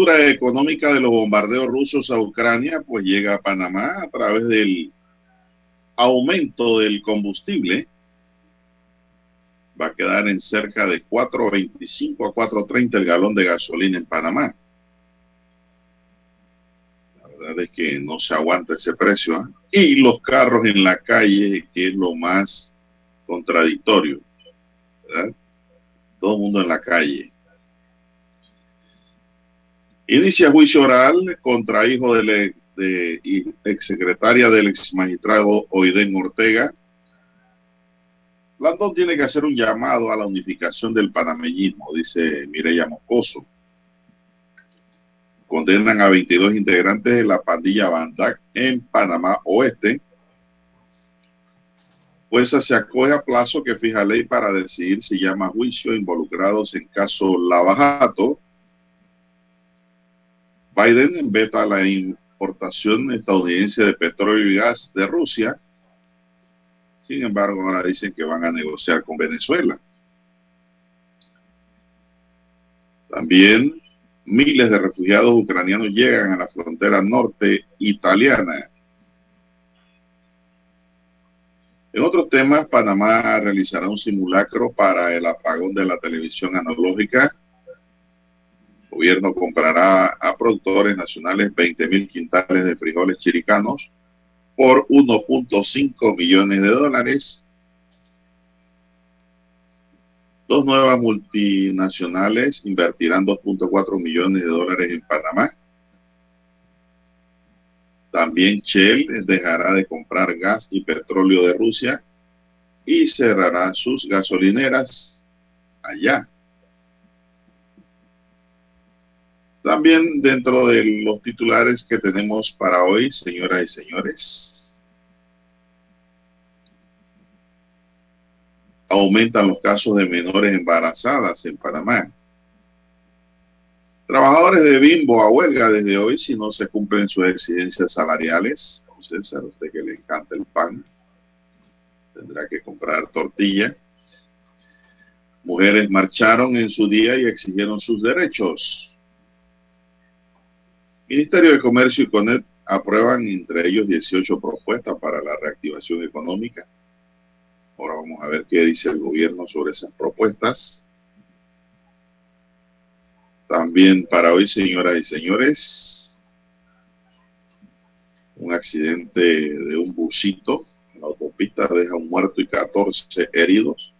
Factura económica de los bombardeos rusos a Ucrania pues llega a Panamá a través del aumento del combustible. Va a quedar en cerca de 4.25 a 4.30 el galón de gasolina en Panamá. La verdad es que no se aguanta ese precio. ¿ah? Y los carros en la calle, que es lo más contradictorio. ¿verdad? Todo el mundo en la calle. Inicia juicio oral contra hijo de, exsecretaria del ex magistrado Oiden Ortega. Blandón tiene que hacer un llamado a la unificación del panameñismo, dice Mireya Moscoso. Condenan a 22 integrantes de la pandilla Bandac en Panamá Oeste. Pues se acoge a plazo que fija ley para decidir si llama a juicio involucrados en caso Lavajato Biden veta la importación estadounidense de petróleo y gas de Rusia. Sin embargo, ahora dicen que van a negociar con Venezuela. También miles de refugiados ucranianos llegan a la frontera norte italiana. En otros temas, Panamá realizará un simulacro para el apagón de la televisión analógica gobierno comprará a productores nacionales 20 mil quintales de frijoles chiricanos por 1.5 millones de dólares. Dos nuevas multinacionales invertirán 2.4 millones de dólares en Panamá. También Shell dejará de comprar gas y petróleo de Rusia y cerrará sus gasolineras allá También dentro de los titulares que tenemos para hoy, señoras y señores, aumentan los casos de menores embarazadas en Panamá. Trabajadores de Bimbo a huelga desde hoy si no se cumplen sus exigencias salariales. Entonces, a usted que le encanta el pan, tendrá que comprar tortilla. Mujeres marcharon en su día y exigieron sus derechos. Ministerio de Comercio y CONET aprueban entre ellos 18 propuestas para la reactivación económica. Ahora vamos a ver qué dice el gobierno sobre esas propuestas. También para hoy, señoras y señores, un accidente de un busito en la autopista deja un muerto y 14 heridos.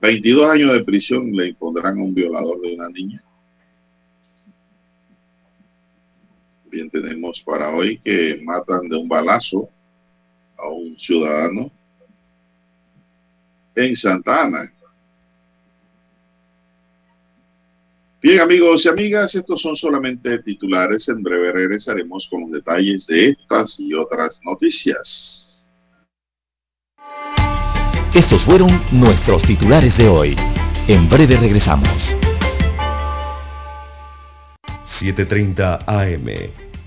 22 años de prisión le impondrán a un violador de una niña. Bien tenemos para hoy que matan de un balazo a un ciudadano en Santa Ana. Bien amigos y amigas, estos son solamente titulares. En breve regresaremos con los detalles de estas y otras noticias. Estos fueron nuestros titulares de hoy. En breve regresamos. 7.30 AM.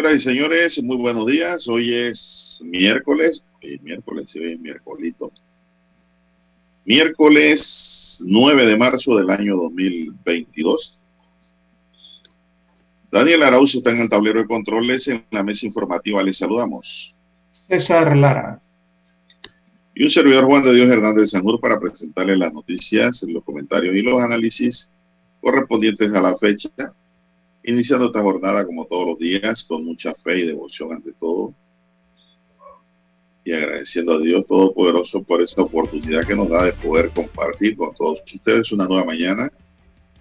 Señoras y señores, muy buenos días. Hoy es miércoles, miércoles, hoy es miércolito. Miércoles 9 de marzo del año 2022. Daniel Arauz está en el tablero de controles en la mesa informativa. Les saludamos. César Lara. Y un servidor Juan de Dios Hernández Sanur para presentarle las noticias, los comentarios y los análisis correspondientes a la fecha Iniciando esta jornada como todos los días, con mucha fe y devoción ante todo. Y agradeciendo a Dios Todopoderoso por esta oportunidad que nos da de poder compartir con todos ustedes una nueva mañana.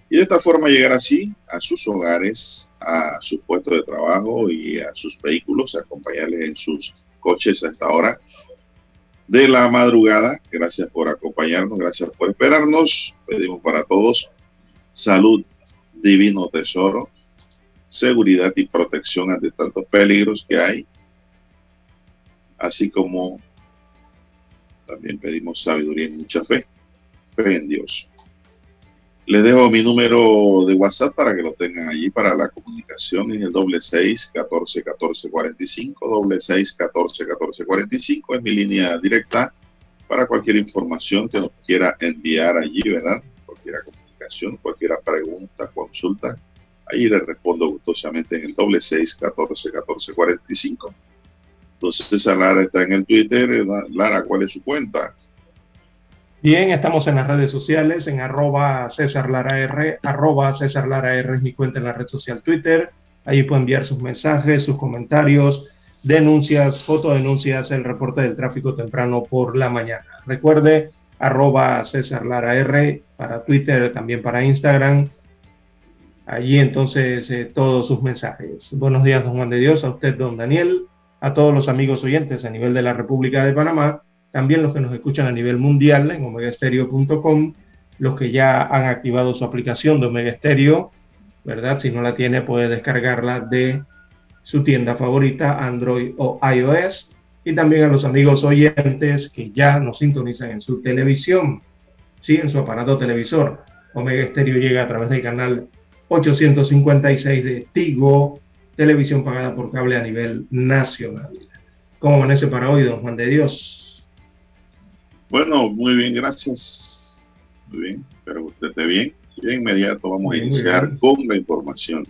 Y de esta forma llegar así a sus hogares, a sus puestos de trabajo y a sus vehículos, acompañarles en sus coches a esta hora de la madrugada. Gracias por acompañarnos, gracias por esperarnos. Pedimos para todos salud, divino tesoro, seguridad y protección ante tantos peligros que hay, así como también pedimos sabiduría y mucha fe, fe en Dios. Les dejo mi número de WhatsApp para que lo tengan allí para la comunicación en el doble seis catorce catorce cuarenta y cinco, doble seis catorce catorce cuarenta y cinco es mi línea directa para cualquier información que nos quiera enviar allí, ¿verdad? Cualquier comunicación, cualquier pregunta, consulta, Ahí le respondo gustosamente en el doble seis catorce catorce cuarenta y cinco. Entonces César Lara está en el Twitter. Eh, Lara, ¿cuál es su cuenta? Bien, estamos en las redes sociales, en arroba César R, arroba César R es mi cuenta en la red social Twitter. Ahí puede enviar sus mensajes, sus comentarios, denuncias, fotodenuncias, el reporte del tráfico temprano por la mañana. Recuerde, arroba César Lara para Twitter, también para Instagram allí entonces eh, todos sus mensajes. Buenos días, don Juan de Dios, a usted, don Daniel, a todos los amigos oyentes a nivel de la República de Panamá, también los que nos escuchan a nivel mundial en omegastereo.com, los que ya han activado su aplicación de Omega Stereo, ¿verdad? Si no la tiene, puede descargarla de su tienda favorita, Android o iOS, y también a los amigos oyentes que ya nos sintonizan en su televisión, sí, en su aparato televisor. Omega Stereo llega a través del canal 856 de Tigo, televisión pagada por cable a nivel nacional. ¿Cómo amanece para hoy, don Juan de Dios? Bueno, muy bien, gracias. Muy bien, pero usted esté bien. De inmediato vamos a iniciar con la información.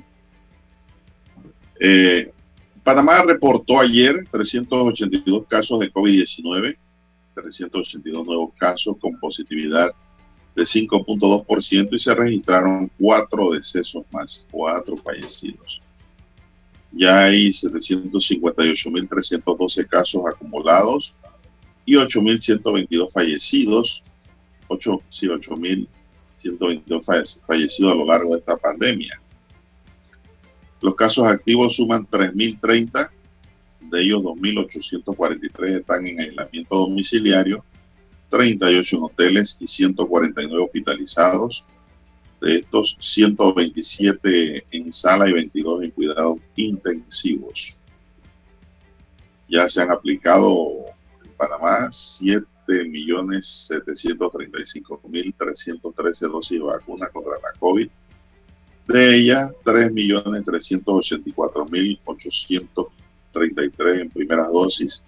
Eh, Panamá reportó ayer 382 casos de COVID-19, 382 nuevos casos con positividad de 5.2% y se registraron cuatro decesos más, cuatro fallecidos. Ya hay 758.312 casos acumulados y 8.122 fallecidos, 8, sí, 8.122 fallecidos a lo largo de esta pandemia. Los casos activos suman 3.030, de ellos 2.843 están en aislamiento domiciliario 38 en hoteles y 149 hospitalizados. De estos, 127 en sala y 22 en cuidados intensivos. Ya se han aplicado en Panamá 7.735.313 dosis de vacuna contra la COVID. De ellas, 3.384.833 en primeras dosis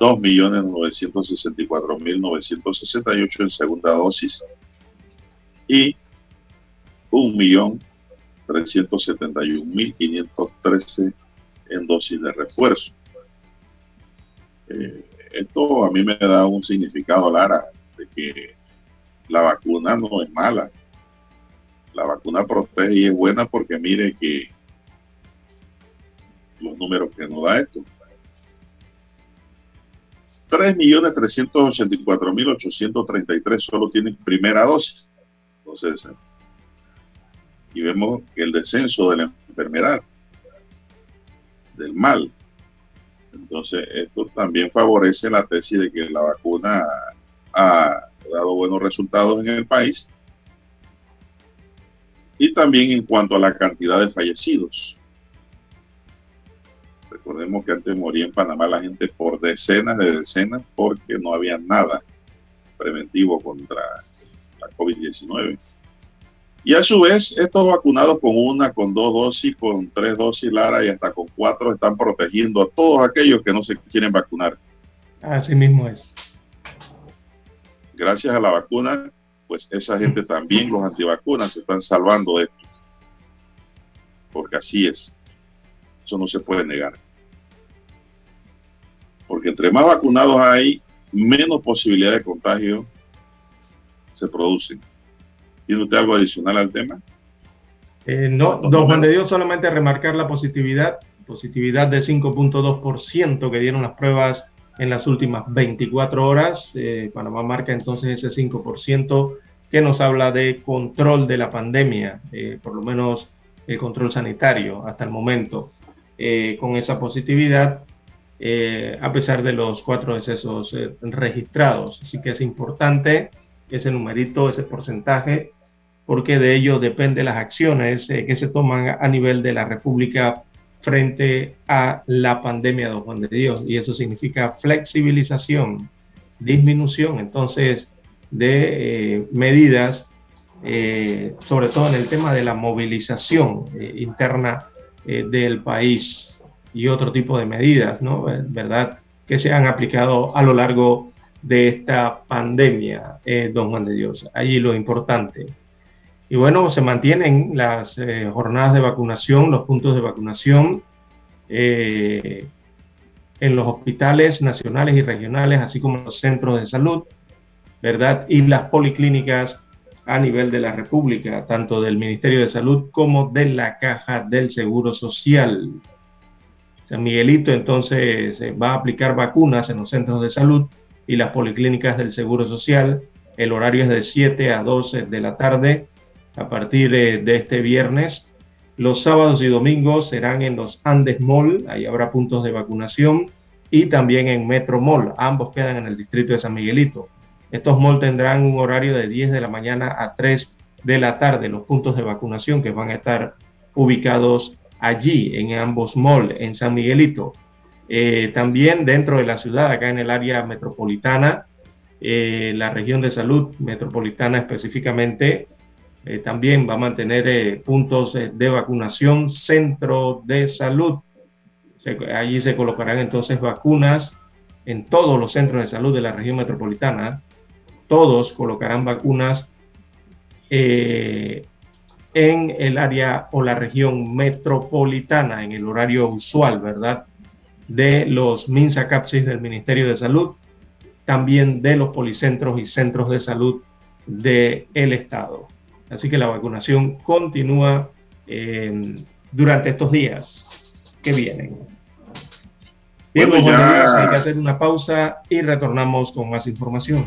2.964.968 en segunda dosis y 1.371.513 en dosis de refuerzo. Eh, esto a mí me da un significado, Lara, de que la vacuna no es mala. La vacuna protege y es buena porque mire que los números que nos da esto. 3.384.833 solo tienen primera dosis. Entonces, y vemos el descenso de la enfermedad, del mal. Entonces, esto también favorece la tesis de que la vacuna ha dado buenos resultados en el país. Y también en cuanto a la cantidad de fallecidos. Recordemos que antes moría en Panamá la gente por decenas de decenas porque no había nada preventivo contra la COVID-19. Y a su vez, estos vacunados con una, con dos dosis, con tres dosis, Lara, y hasta con cuatro, están protegiendo a todos aquellos que no se quieren vacunar. Así mismo es. Gracias a la vacuna, pues esa gente también, los antivacunas, se están salvando de esto. Porque así es. Eso no se puede negar. Porque entre más vacunados hay, menos posibilidad de contagio se producen. ¿Tiene usted algo adicional al tema? Eh, no, don Juan de Dios, solamente remarcar la positividad, positividad de 5.2% que dieron las pruebas en las últimas 24 horas. Eh, Panamá marca entonces ese 5% que nos habla de control de la pandemia, eh, por lo menos el control sanitario hasta el momento, con esa positividad, a pesar de los cuatro decesos registrados. Así que es importante ese numerito, ese porcentaje porque de ello dependen las acciones eh, que se toman a nivel de la República frente a la pandemia, don Juan de Dios. Y eso significa flexibilización, disminución entonces de eh, medidas, eh, sobre todo en el tema de la movilización interna del país y otro tipo de medidas, ¿no? ¿Verdad? Que se han aplicado a lo largo de esta pandemia, don Juan de Dios. Allí lo importante y bueno, se mantienen las eh, jornadas de vacunación, los puntos de vacunación eh, en los hospitales nacionales y regionales, así como los centros de salud, ¿verdad? Y las policlínicas a nivel de la República, tanto del Ministerio de Salud como de la Caja del Seguro Social. San Miguelito entonces va a aplicar vacunas en los centros de salud y las policlínicas del Seguro Social. El horario es de 7 a 12 de la tarde a partir de, este viernes. Los sábados y domingos serán en los Andes Mall, ahí habrá puntos de vacunación, y también en Metro Mall, ambos quedan en el distrito de San Miguelito. Estos malls tendrán un horario de 10 de la mañana a 3 de la tarde, los puntos de vacunación que van a estar ubicados allí, en ambos malls, en San Miguelito. Eh, también dentro de la ciudad, acá en el área metropolitana, eh, la región de salud metropolitana específicamente, eh, también va a mantener eh, puntos de vacunación, centro de salud. allí se colocarán entonces vacunas en todos los centros de salud de la región metropolitana. Todos colocarán vacunas en el área o la región metropolitana, en el horario usual, ¿verdad? De los MINSA CAPSIS del Ministerio de Salud, también de los policentros y centros de salud del Estado. Así que la vacunación continúa eh, durante estos días que vienen. Bien, bueno, ya... hay que hacer una pausa y retornamos con más información.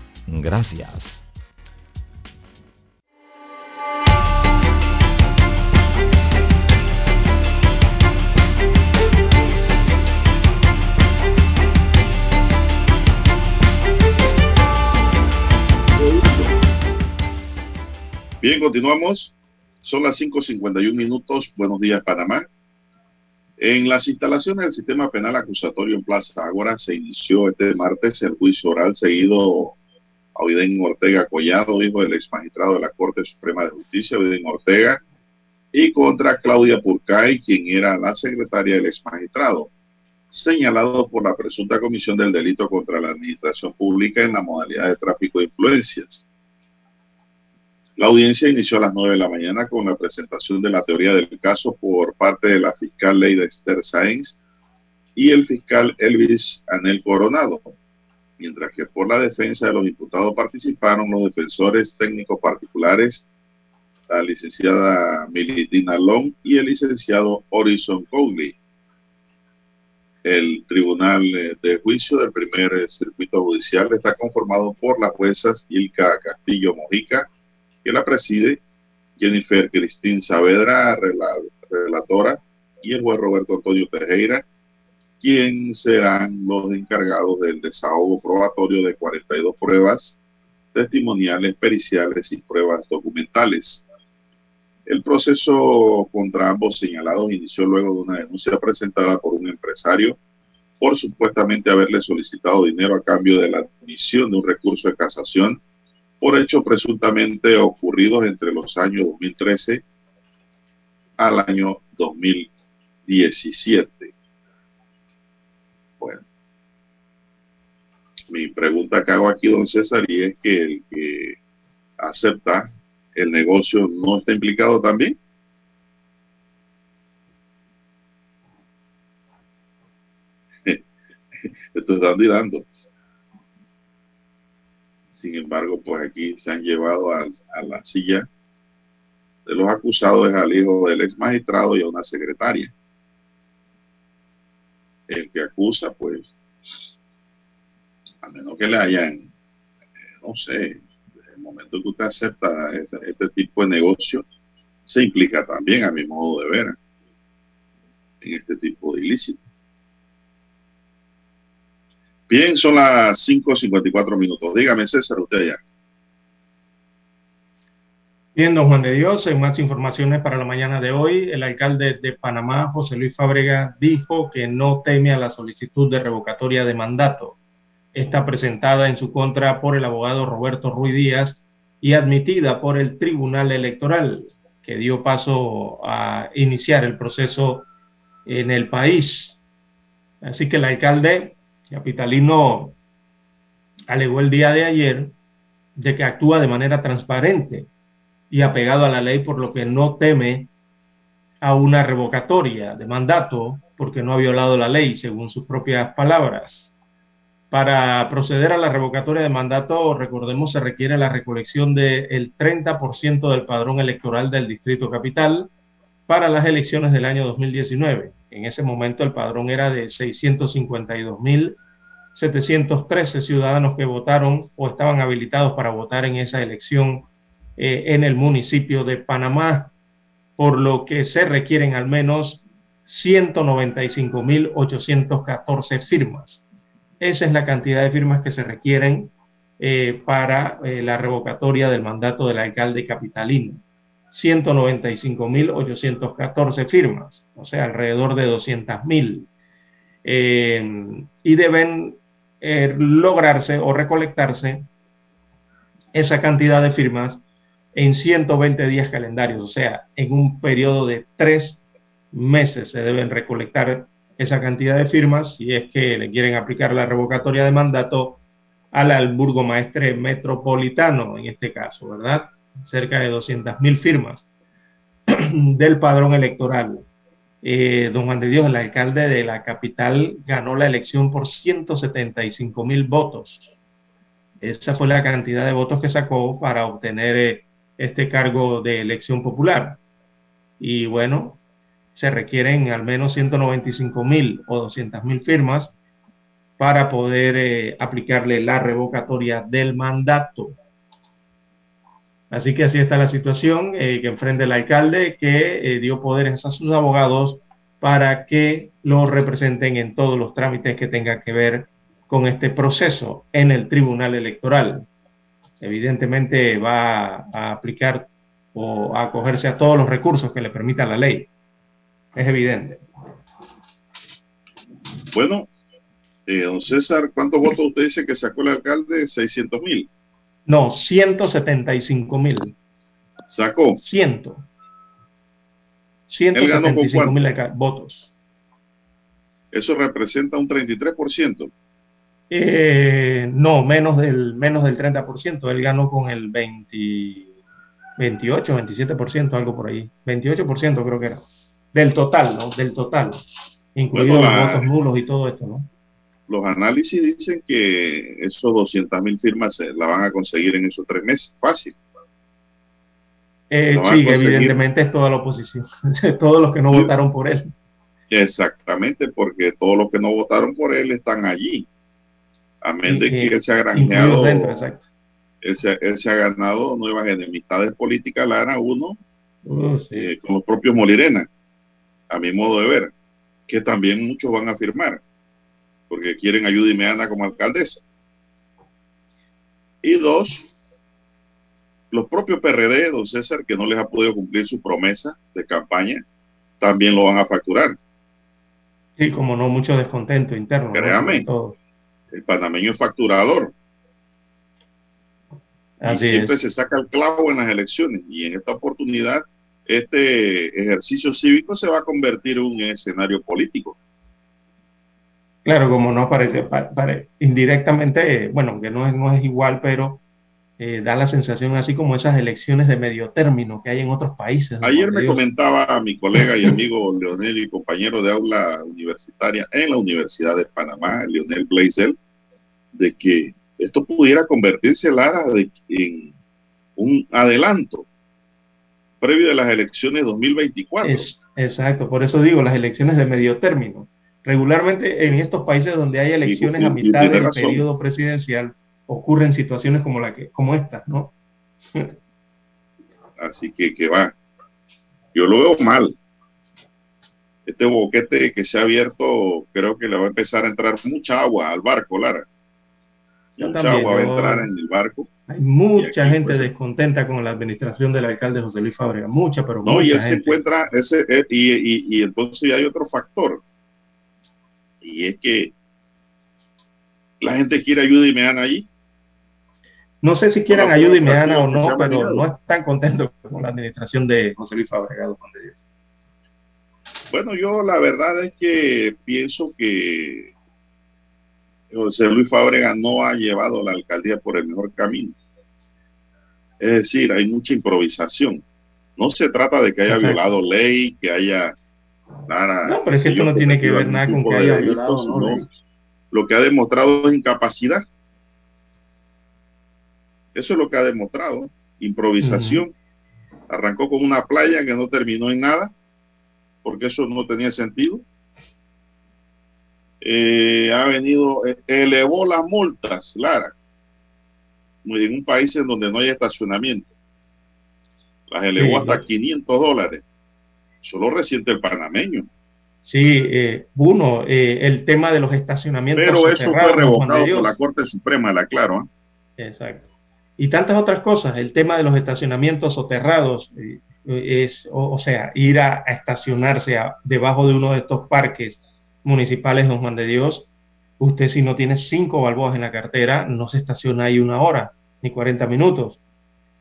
Gracias. Bien, continuamos. Son las 5.51 minutos. Buenos días, Panamá. En las instalaciones del sistema penal acusatorio en Plaza Ágora se inició este martes el juicio oral seguido Oiden Ortega Collado, hijo del ex magistrado de la Corte Suprema de Justicia, Oiden Ortega, y contra Claudia Purcay, quien era la secretaria del ex magistrado, señalado por la presunta comisión del delito contra la administración pública en la modalidad de tráfico de influencias. La audiencia inició a las 9 de la mañana con la presentación de la teoría del caso por parte de la fiscal Leida Esther Sáenz y el fiscal Elvis Anel Coronado, mientras que por la defensa de los imputados participaron los defensores técnicos particulares, la licenciada Militina Long y el licenciado Horizon Cowley. El Tribunal de Juicio del primer circuito judicial está conformado por las juezas Ilka Castillo Mojica, que la preside Jennifer Cristín Saavedra, relatora, y el juez Roberto Antonio Tejera, quien serán los encargados del desahogo probatorio de 42 pruebas testimoniales, periciales y pruebas documentales. El proceso contra ambos señalados inició luego de una denuncia presentada por un empresario por supuestamente haberle solicitado dinero a cambio de la admisión de un recurso de casación por hechos presuntamente ocurridos entre los años 2013 al año 2017. Mi pregunta que hago aquí, don César, y es que el que acepta el negocio no está implicado también. Esto es dando y dando. Sin embargo, pues aquí se han llevado a, la silla de los acusados al hijo del ex magistrado y a una secretaria. El que acusa, pues, a menos que le hayan, eh, no sé, desde el momento que usted acepta este, tipo de negocio, se implica también, a mi modo de ver, en este tipo de ilícito. Bien, son las 5.54 minutos. Dígame, César, usted ya. Bien, don Juan de Dios, en más informaciones para la mañana de hoy, el alcalde de Panamá, José Luis Fábrega, dijo que no teme a la solicitud de revocatoria de mandato. Está presentada en su contra por el abogado Roberto Ruiz Díaz y admitida por el Tribunal Electoral, que dio paso a iniciar el proceso en el país. Así que el alcalde capitalino alegó el día de ayer de que actúa de manera transparente y apegado a la ley, por lo que no teme a una revocatoria de mandato porque no ha violado la ley, según sus propias palabras. Para proceder a la revocatoria de mandato, recordemos, se requiere la recolección del 30% del padrón electoral del Distrito Capital para las elecciones del año 2019. En ese momento el padrón era de 652.713 ciudadanos que votaron o estaban habilitados para votar en esa elección eh, en el municipio de Panamá, por lo que se requieren al menos 195.814 firmas. Esa es la cantidad de firmas que se requieren eh, para eh, la revocatoria del mandato del alcalde capitalino. 195.814 firmas, o sea, alrededor de 200.000. Eh, y deben lograrse o recolectarse esa cantidad de firmas en 120 días calendarios, o sea, en un periodo de tres meses se deben recolectar esa cantidad de firmas si es que le quieren aplicar la revocatoria de mandato al burgomaestre metropolitano, en este caso, ¿verdad? Cerca de 200.000 firmas del padrón electoral. Eh, don Juan de Dios, el alcalde de la capital, ganó la elección por 175 mil votos. Esa fue la cantidad de votos que sacó para obtener eh, este cargo de elección popular. Y bueno, se requieren al menos 195 mil o 200 mil firmas para poder eh, aplicarle la revocatoria del mandato. Así que así está la situación eh, que enfrenta el alcalde, que eh, dio poderes a sus abogados para que lo representen en todos los trámites que tengan que ver con este proceso en el Tribunal Electoral. Evidentemente va a aplicar o a acogerse a todos los recursos que le permita la ley. Es evidente. Bueno, eh, don César, ¿cuántos votos usted dice que sacó el alcalde? 600 mil. No, 175 mil. ¿Sacó? 100. 175 mil votos. Eso representa un 33%. Eh, no, menos del, menos del 30%. Él ganó con el 20, 28, 27%, algo por ahí. 28% creo que era. Del total, ¿no? Del total. Incluidos los votos nulos y todo esto, ¿no? los análisis dicen que esos 200 mil firmas se la van a conseguir en esos tres meses, fácil. Eh, sí, evidentemente es toda la oposición, todos los que no votaron por él. Exactamente, porque todos los que no votaron por él están allí. A menos de que él se ha granjeado, él, se, ha ganado nuevas enemistades políticas, la ARA uno, uh, eh, con los propios Molirena, a mi modo de ver, que también muchos van a firmar porque quieren ayuda inmediata como alcaldesa. Y dos, los propios PRD, don César, que no les ha podido cumplir su promesa de campaña, también lo van a facturar. Sí, como no, mucho descontento interno. Créame, el panameño es facturador. Así y siempre se saca el clavo en las elecciones. Y en esta oportunidad, este ejercicio cívico se va a convertir en un escenario político. Claro, como no parece, indirectamente, bueno, que no es, no es igual, pero eh, da la sensación así como esas elecciones de medio término que hay en otros países. Ayer me comentaba a mi colega y amigo Leonel y compañero de aula universitaria en la Universidad de Panamá, Leonel Blaisel, de que esto pudiera convertirse, Lara, en un adelanto previo de las elecciones 2024. exacto, por eso digo las elecciones de medio término regularmente en estos países donde hay elecciones a mitad del periodo presidencial ocurren situaciones como la que como estas, ¿no? Así que que va. Yo lo veo mal. Este boquete que se ha abierto, creo que le va a empezar a entrar mucha agua al barco, Lara. Mucha va a entrar en el barco. Hay mucha gente pues, descontenta con la administración del alcalde José Luis Fábrega, mucha, pero no, y él se encuentra, ese, eh, y, y, y entonces hay otro factor y es que la gente quiere ayuda y me dan allí. No sé si quieran ayuda y me dan o no, pero no están contentos con la administración de José Luis Fabregado. Bueno, yo la verdad es que pienso que José Luis Fábrega no ha llevado la alcaldía por el mejor camino. Es decir, hay mucha improvisación. No se trata de que haya violado ley, que haya no, pero es que esto no tiene que ver nada con que haya violado, Lo que ha demostrado es incapacidad. Eso es lo que ha demostrado. Improvisación. Arrancó con una playa que no terminó en nada, porque eso no tenía sentido. Eh, ha venido, eh, elevó las multas, Lara, en un país en donde no hay estacionamiento. Las elevó hasta 500 dólares solo resiente el panameño. Sí, eh, uno, eh, el tema de los estacionamientos. Pero eso fue revocado por la Corte Suprema, la claro. Exacto. Y tantas otras cosas. El tema de los estacionamientos soterrados, es, o, sea, ir a, estacionarse debajo de uno de estos parques municipales, don Juan de Dios, usted si no tiene cinco balboas en la cartera, no se estaciona ahí una hora ni 40 minutos.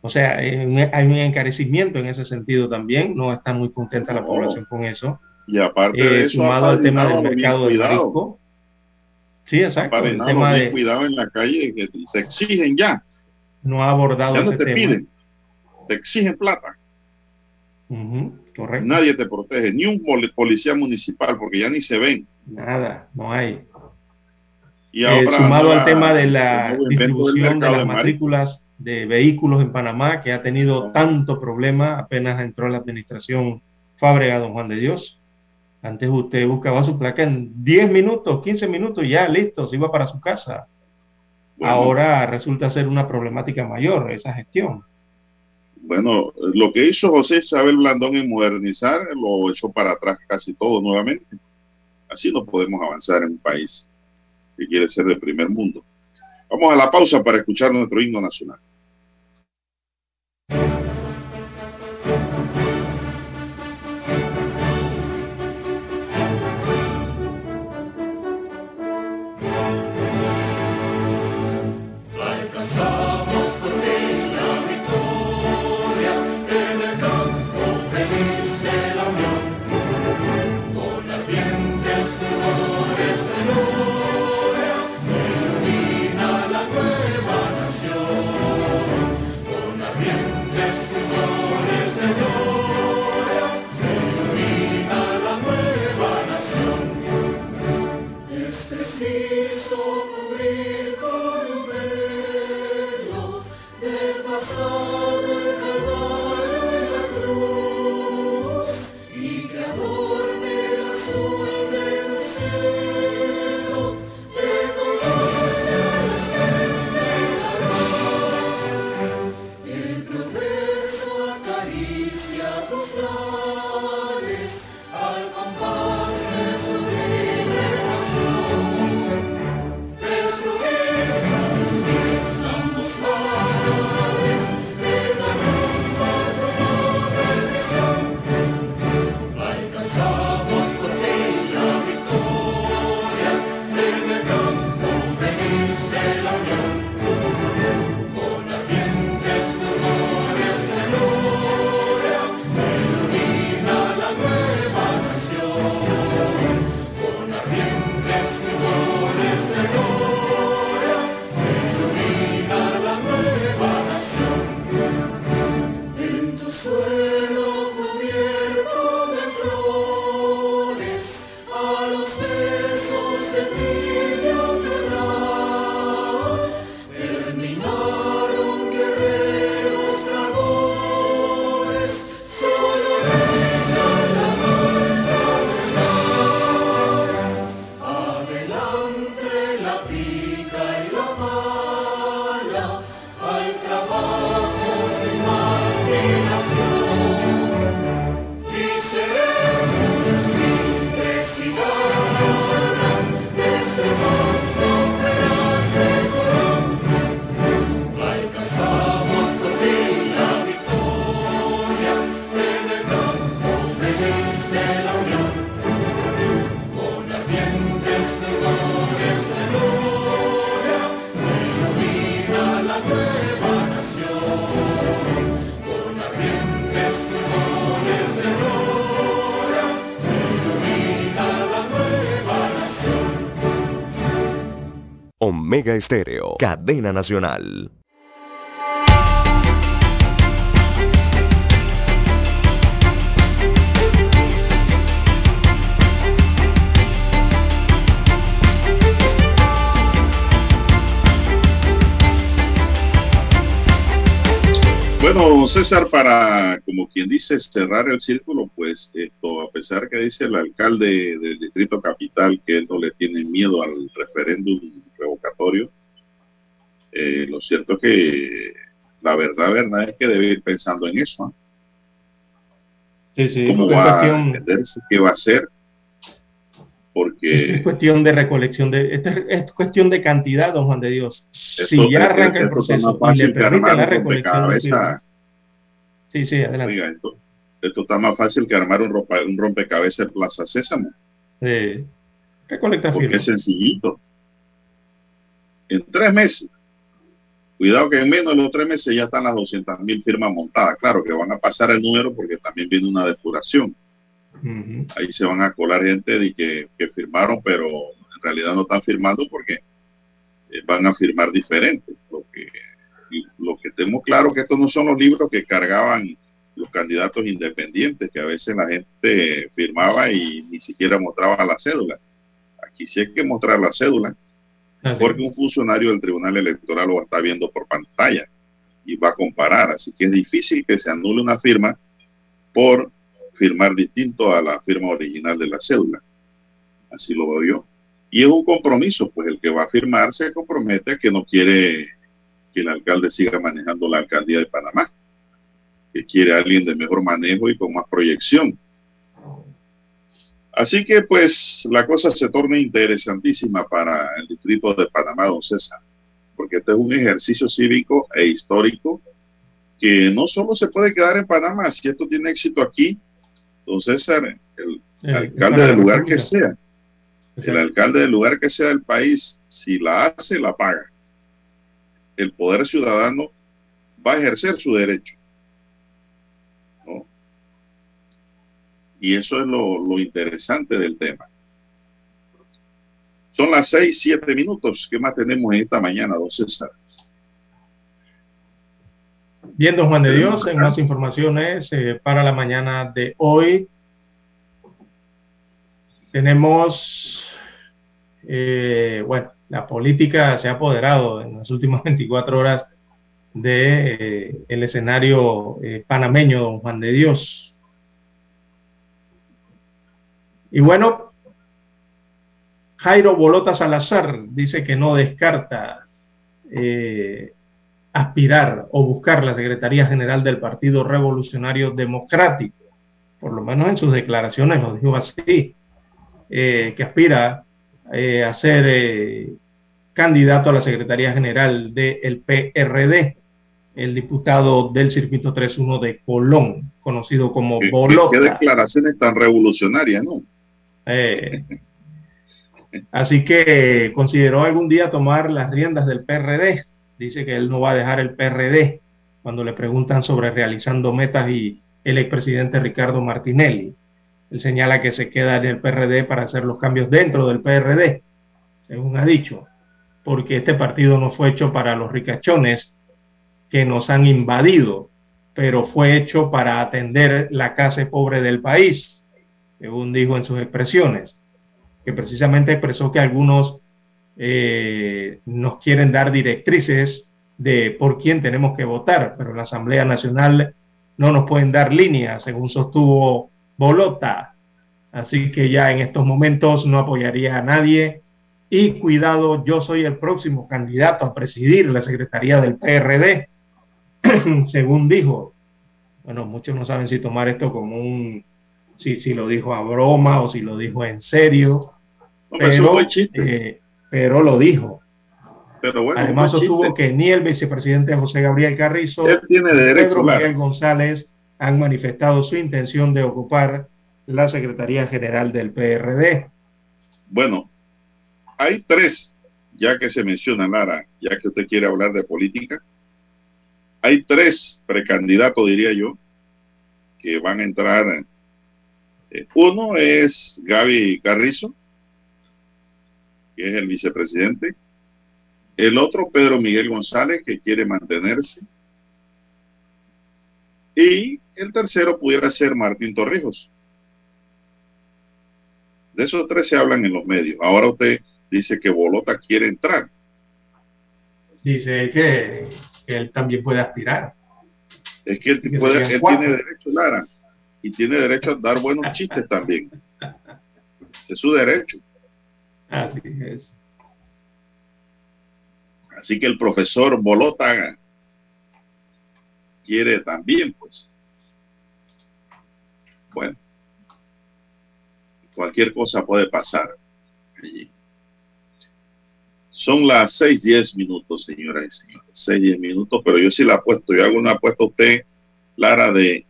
O sea, hay un encarecimiento en ese sentido también, no está muy contenta la población con eso. Y aparte de eh, eso, sumado al tema del mercado de marisco. Sí, exacto. El tema de cuidado en la calle, que te exigen ya. No ha abordado ya no te piden, te exigen plata. Correcto. Nadie te protege, ni un policía municipal, porque ya ni se ven. Nada, no hay. Y ahora, sumado al tema de la distribución de las matrículas de vehículos en Panamá, que ha tenido tanto problema, apenas entró la administración Fábrega Don Juan de Dios. Antes usted buscaba su placa en 10 minutos, 15 minutos, ya listo, se iba para su casa. Ahora resulta ser una problemática mayor esa gestión. Bueno, lo que hizo José Isabel Blandón en modernizar, lo echó para atrás casi todo nuevamente. Así no podemos avanzar en un país que quiere ser de primer mundo. Vamos a la pausa para escuchar nuestro himno nacional. Cadena nacional. Bueno, César, para, como quien dice, cerrar el círculo, pues esto, a pesar que dice el alcalde del Distrito Capital que él no le tiene miedo al referéndum revocatorio. Eh, lo cierto es que la verdad, verdad es que debe ir pensando en eso. Sí, sí, ¿Cómo va a entenderse? ¿Qué va a hacer? porque... Es cuestión de recolección, de, es cuestión de cantidad, don Juan de Dios. si ya arranca el proceso y le permite la recolección... sí, sí, adelante. Oiga, esto, esto está más fácil que armar un, un rompecabezas en Plaza Sésamo. Sí. Recolecta Porque es sencillito. En tres meses. Cuidado que en menos de los tres meses ya están las 200 mil firmas montadas. Claro que van a pasar el número porque también viene una depuración. Ahí se van a colar gente de que, firmaron, pero en realidad no están firmando porque eh, van a firmar diferente. Lo que, lo que tenemos claro que estos no son los libros que cargaban los candidatos independientes, que a veces la gente firmaba y ni siquiera mostraba la cédula. Aquí sí hay que mostrar la cédula, porque un funcionario del Tribunal Electoral lo está viendo por pantalla y va a comparar. Así que es difícil que se anule una firma por firmar distinto a la firma original de la cédula. Así lo veo yo. Y es un compromiso, pues el que va a firmar se compromete a que no quiere que el alcalde siga manejando la alcaldía de Panamá que quiere alguien de mejor manejo y con más proyección. Así que pues la cosa se torna interesantísima para el distrito de Panamá, don César, porque este es un ejercicio cívico e histórico que no solo se puede quedar en Panamá, si esto tiene éxito aquí, don César, el, alcalde del lugar que sea, el alcalde del lugar que sea del país, si la hace, la paga. El poder ciudadano va a ejercer su derecho Y eso es lo, interesante del tema. Son las seis, siete minutos. ¿Qué más tenemos en esta mañana, don César? Bien, don Juan de Dios, en más informaciones eh, para la mañana de hoy. Tenemos, eh, bueno, la política se ha apoderado en las últimas 24 horas del de, eh, el escenario panameño, don Juan de Dios. Y bueno, Jairo Bolota Salazar dice que no descarta eh, aspirar o buscar la Secretaría General del Partido Revolucionario Democrático. Por lo menos en sus declaraciones lo dijo así, eh, que aspira eh, a ser candidato a la Secretaría General del PRD, el diputado del Circuito 31 de Colón, conocido como Bolota. ¿Qué declaraciones tan revolucionarias, no? Eh, así que consideró algún día tomar las riendas del PRD. Dice que él no va a dejar el PRD cuando le preguntan sobre realizando metas y el expresidente Ricardo Martinelli. Él señala que se queda en el PRD para hacer los cambios dentro del PRD, según ha dicho, porque este partido no fue hecho para los ricachones que nos han invadido, pero fue hecho para atender la clase pobre del país según dijo en sus expresiones, que precisamente expresó que algunos eh, nos quieren dar directrices de por quién tenemos que votar, pero la Asamblea Nacional no nos pueden dar líneas, según sostuvo Bolota. Así que ya en estos momentos no apoyaría a nadie. Y cuidado, yo soy el próximo candidato a presidir la Secretaría del PRD, según dijo. Bueno, muchos no saben si tomar esto como un si, si lo dijo a broma o si lo dijo en serio. pero, eh, pero lo dijo. Pero bueno, Además sostuvo que ni el vicepresidente José Gabriel Carrizo Él tiene derecho, Pedro Miguel González han manifestado su intención de ocupar la Secretaría General del PRD. Bueno, hay tres, ya que se menciona Lara, ya que usted quiere hablar de política, hay tres precandidatos, diría yo, que van a entrar uno es Gaby Carrizo, que es el vicepresidente. El otro, Pedro Miguel González, que quiere mantenerse. Y el tercero pudiera ser Martín Torrijos. De esos tres se hablan en los medios. Ahora usted dice que Bolota quiere entrar. Dice que, él también puede aspirar. Es que él, puede, él tiene derecho, Lara y tiene derecho a dar buenos chistes también. Es su derecho. Así es. Así que el profesor Bolota quiere también, pues. Bueno, cualquier cosa puede pasar. allí. Son las seis diez minutos, señoras y señores. Seis diez minutos, pero yo sí la apuesto. Yo hago una apuesta a usted, Lara, de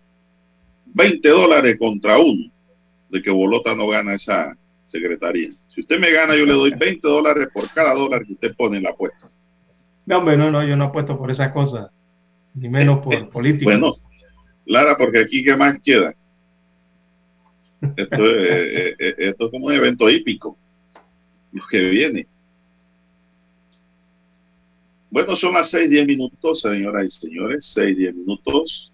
20 dólares contra uno de que Bolota no gana esa secretaría. Si usted me gana, yo le doy 20 dólares por cada dólar que usted pone en la apuesta. No, hombre, no, no, yo no apuesto por esas cosas, ni menos por eh, política. Bueno, Lara, porque aquí, ¿qué más queda? Esto es, eh, eh, esto es como un evento hípico, lo que viene. Bueno, son las 6, 10 minutos, señoras y señores, 6, 10 minutos.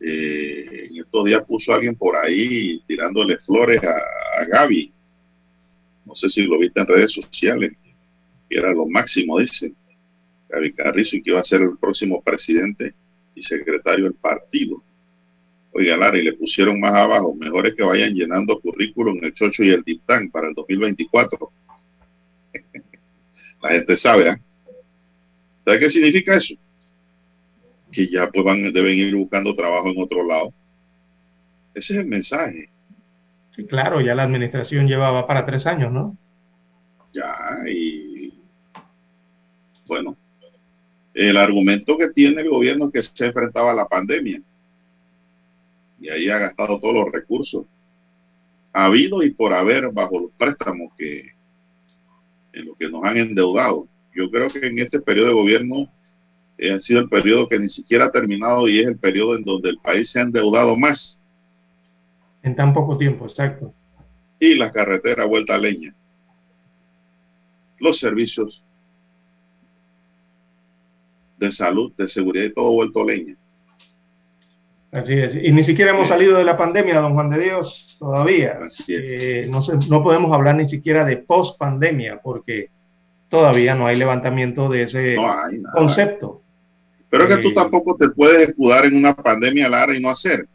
Eh, en estos días puso alguien por ahí tirándole flores a, Gaby. No sé si lo viste en redes sociales, era lo máximo, dicen. Gaby Carrizo, y que iba a ser el próximo presidente y secretario del partido. Oiga, Lara, y le pusieron más abajo, mejor que vayan llenando currículum el Chocho y el Dictán para el 2024. La gente sabe, ¿eh? ¿Sabe qué significa eso? Que ya pues van, deben ir buscando trabajo en otro lado. Ese es el mensaje. Sí, claro, ya la administración llevaba para tres años, ¿no? Ya, y bueno, el argumento que tiene el gobierno es que se enfrentaba a la pandemia y ahí ha gastado todos los recursos ha habido y por haber bajo los préstamos que en lo que nos han endeudado. Yo creo que en este periodo de gobierno eh, ha sido el periodo que ni siquiera ha terminado y es el periodo en donde el país se ha endeudado más. En tan poco tiempo, exacto. Y la carretera vuelta a leña. Los servicios de salud, de seguridad y todo vuelto a leña. Así es. Y ni siquiera hemos salido de la pandemia, don Juan de Dios, todavía. Así es. Eh, no, no podemos hablar ni siquiera de post pandemia porque todavía no hay levantamiento de ese concepto. Pero es que tú tampoco te puedes escudar en una pandemia larga y no hacer.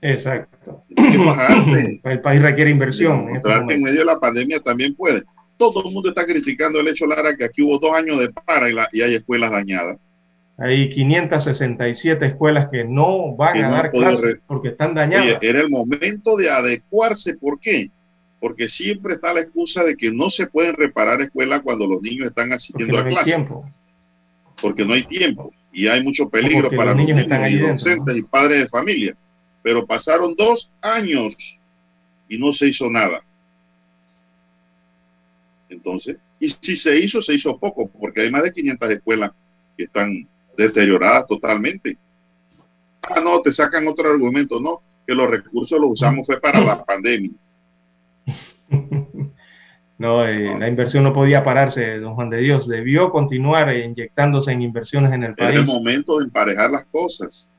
Exacto. el país requiere inversión. En, este en, medio de la pandemia también puede. Todo el mundo está criticando el hecho, Lara, que aquí hubo dos años de para y, hay escuelas dañadas. Hay 567 escuelas que no van a dar clases porque están dañadas. era el momento de adecuarse. ¿Por qué? Porque siempre está la excusa de que no se pueden reparar escuelas cuando los niños están asistiendo a clases. Porque no hay tiempo y hay mucho peligro para los niños, y docentes y padres de familia. Pero pasaron dos años y no se hizo nada. Entonces, y si se hizo, se hizo poco, porque hay más de 500 escuelas que están deterioradas totalmente. Ah, no, te sacan otro argumento, no, que los recursos los usamos fue para la pandemia. No, eh, la inversión no podía pararse, don Juan de Dios. Debió continuar inyectándose en inversiones en el país. Era el momento de emparejar las cosas.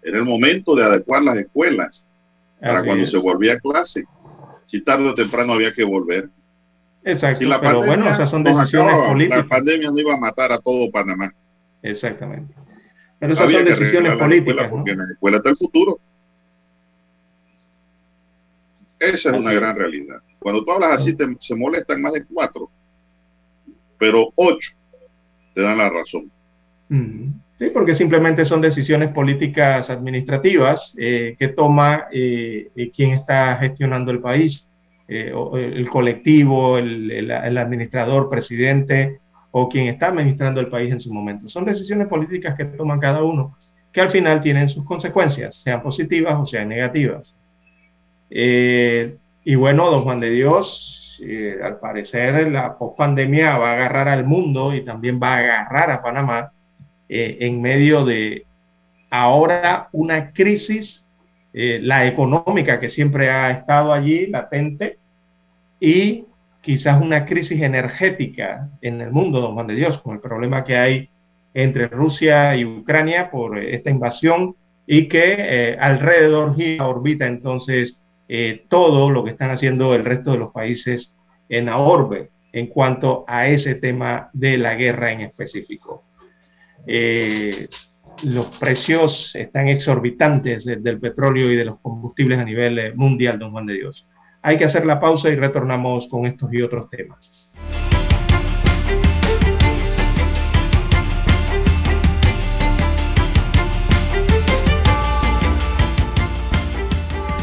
Era el momento de adecuar las escuelas para cuando se volvía a clase. Si tarde o temprano había que volver. Exacto, pero bueno, esas son decisiones políticas. La pandemia no iba a matar a todo Panamá. Exactamente. Pero esas son decisiones políticas. Porque en la escuela está el futuro. Esa es una gran realidad. Cuando tú hablas así, se molestan más de cuatro, pero ocho te dan la razón. Sí, porque simplemente son decisiones políticas administrativas eh, que toma eh, eh, quien está gestionando el país, el colectivo, el, el, administrador, presidente o quien está administrando el país en su momento. Son decisiones políticas que toman cada uno, que al final tienen sus consecuencias, sean positivas o sean negativas. Y bueno, don Juan de Dios, eh, al parecer la pospandemia va a agarrar al mundo y también va a agarrar a Panamá eh, en medio de ahora una crisis, eh, la económica que siempre ha estado allí latente y quizás una crisis energética en el mundo, don Juan de Dios, con el problema que hay entre Rusia y Ucrania por esta invasión y que alrededor gira, orbita entonces eh, todo lo que están haciendo el resto de los países en la en cuanto a ese tema de la guerra en específico. Eh, los precios están exorbitantes del petróleo y de los combustibles a nivel eh, mundial, don Juan de Dios. Hay que hacer la pausa y retornamos con estos y otros temas.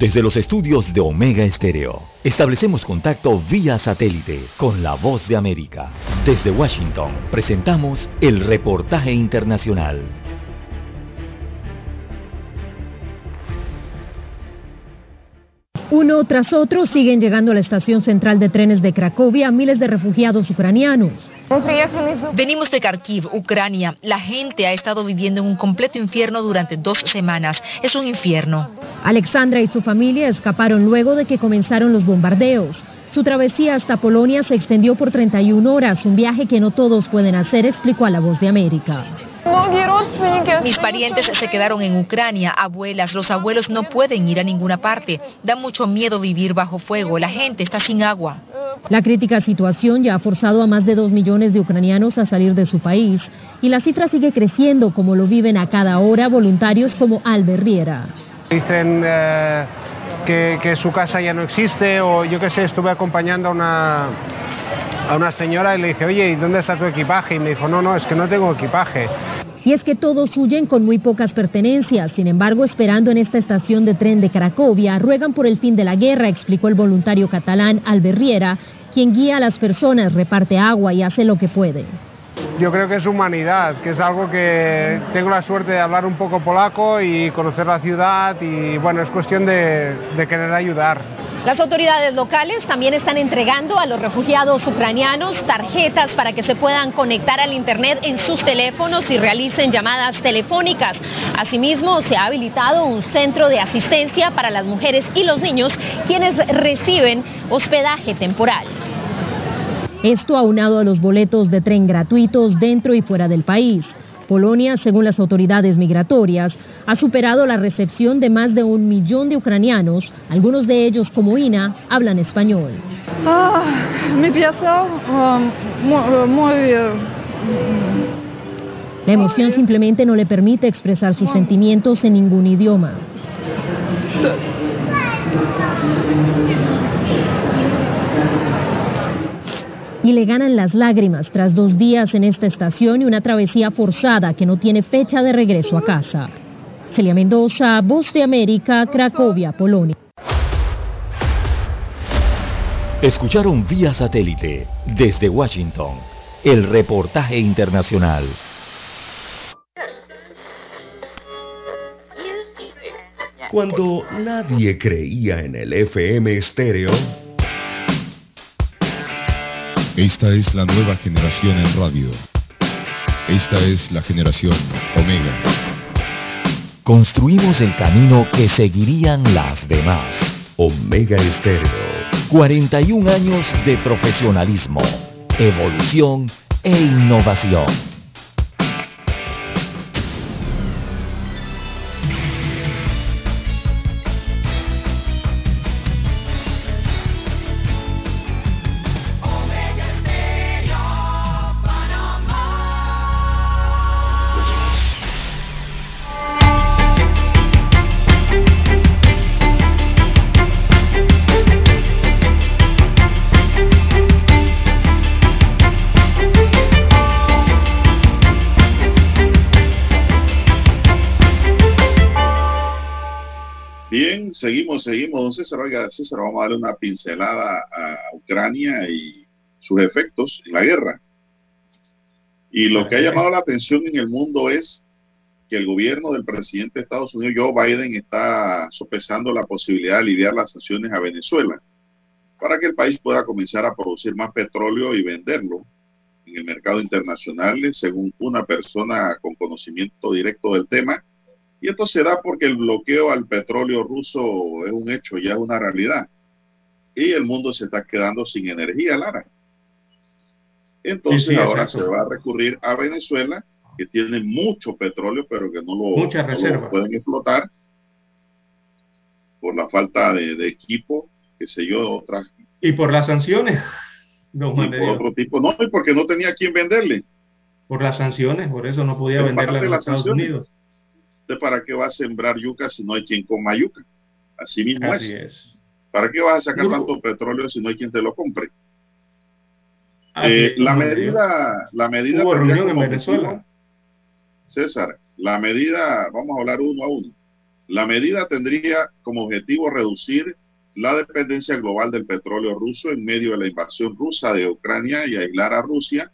Desde los estudios de Omega Estéreo, establecemos contacto vía satélite con la voz de América. Desde Washington, presentamos el reportaje internacional. Uno tras otro siguen llegando a la estación central de trenes de Cracovia miles de refugiados ucranianos. Venimos de Kharkiv, Ucrania. La gente ha estado viviendo en un completo infierno durante dos semanas. Es un infierno. Alexandra y su familia escaparon luego de que comenzaron los bombardeos. Su travesía hasta Polonia se extendió por 31 horas, un viaje que no todos pueden hacer, explicó a La Voz de América. Mis parientes se quedaron en Ucrania, abuelas, los abuelos no pueden ir a ninguna parte. Da mucho miedo vivir bajo fuego, la gente está sin agua. La crítica situación ya ha forzado a más de dos millones de ucranianos a salir de su país y la cifra sigue creciendo como lo viven a cada hora voluntarios como Albert Riera. Dicen eh, que, que, su casa ya no existe o yo qué sé, estuve acompañando a una, a una señora y le dije, oye, ¿y dónde está tu equipaje? Y me dijo, no, no, es que no tengo equipaje. Y es que todos huyen con muy pocas pertenencias. Sin embargo, esperando en esta estación de tren de Cracovia, ruegan por el fin de la guerra, explicó el voluntario catalán Alberriera, quien guía a las personas, reparte agua y hace lo que puede. Yo creo que es humanidad, que es algo que tengo la suerte de hablar un poco polaco y conocer la ciudad y bueno, es cuestión de, de querer ayudar. Las autoridades locales también están entregando a los refugiados ucranianos tarjetas para que se puedan conectar al Internet en sus teléfonos y realicen llamadas telefónicas. Asimismo, se ha habilitado un centro de asistencia para las mujeres y los niños quienes reciben hospedaje temporal. Esto aunado a los boletos de tren gratuitos dentro y fuera del país. Polonia, según las autoridades migratorias, ha superado la recepción de más de un millón de ucranianos, algunos de ellos como Ina hablan español. Ah, mi pieza muy, muy, La emoción simplemente no le permite expresar sus sentimientos en ningún idioma. Y le ganan las lágrimas tras dos días en esta estación y una travesía forzada que no tiene fecha de regreso a casa. Celia Mendoza, Voz de América, Cracovia, Polonia. Escucharon vía satélite desde Washington el reportaje internacional. Cuando nadie creía en el FM estéreo, esta es la nueva generación en radio. Esta es la generación Omega. Construimos el camino que seguirían las demás. Omega Estéreo. 41 años de profesionalismo, evolución e innovación. Seguimos, seguimos, don César. Oiga, César, vamos a darle una pincelada a Ucrania y sus efectos en la guerra. Y lo que ha llamado la atención en el mundo es que el gobierno del presidente de Estados Unidos, Joe Biden, está sopesando la posibilidad de aliviar las sanciones a Venezuela. para que el país pueda comenzar a producir más petróleo y venderlo en el mercado internacional, según una persona con conocimiento directo del tema. Y esto se da porque el bloqueo al petróleo ruso es un hecho, ya es una realidad. Y el mundo se está quedando sin energía, Lara. Entonces Sí, sí, ahora exacto. se va a recurrir a Venezuela, que tiene mucho petróleo, pero que no lo, no lo pueden explotar por la falta de, de equipo, que sé yo, otras Y por las sanciones, Juan y por otro tipo. No, y porque no tenía quien venderle. Por las sanciones, por eso no podía en de los Estados sanciones. Unidos. ¿Usted para qué va a sembrar yuca si no hay quien coma yuca? Así mismo Así es. es. ¿Para qué vas a sacar tanto petróleo si no hay quien te lo compre? Eh, la medida, la medida Hubo reunión en Venezuela. objetivo- César, la medida, vamos a hablar uno a uno. La medida tendría como objetivo reducir la dependencia global del petróleo ruso en medio de la invasión rusa de Ucrania y aislar a Rusia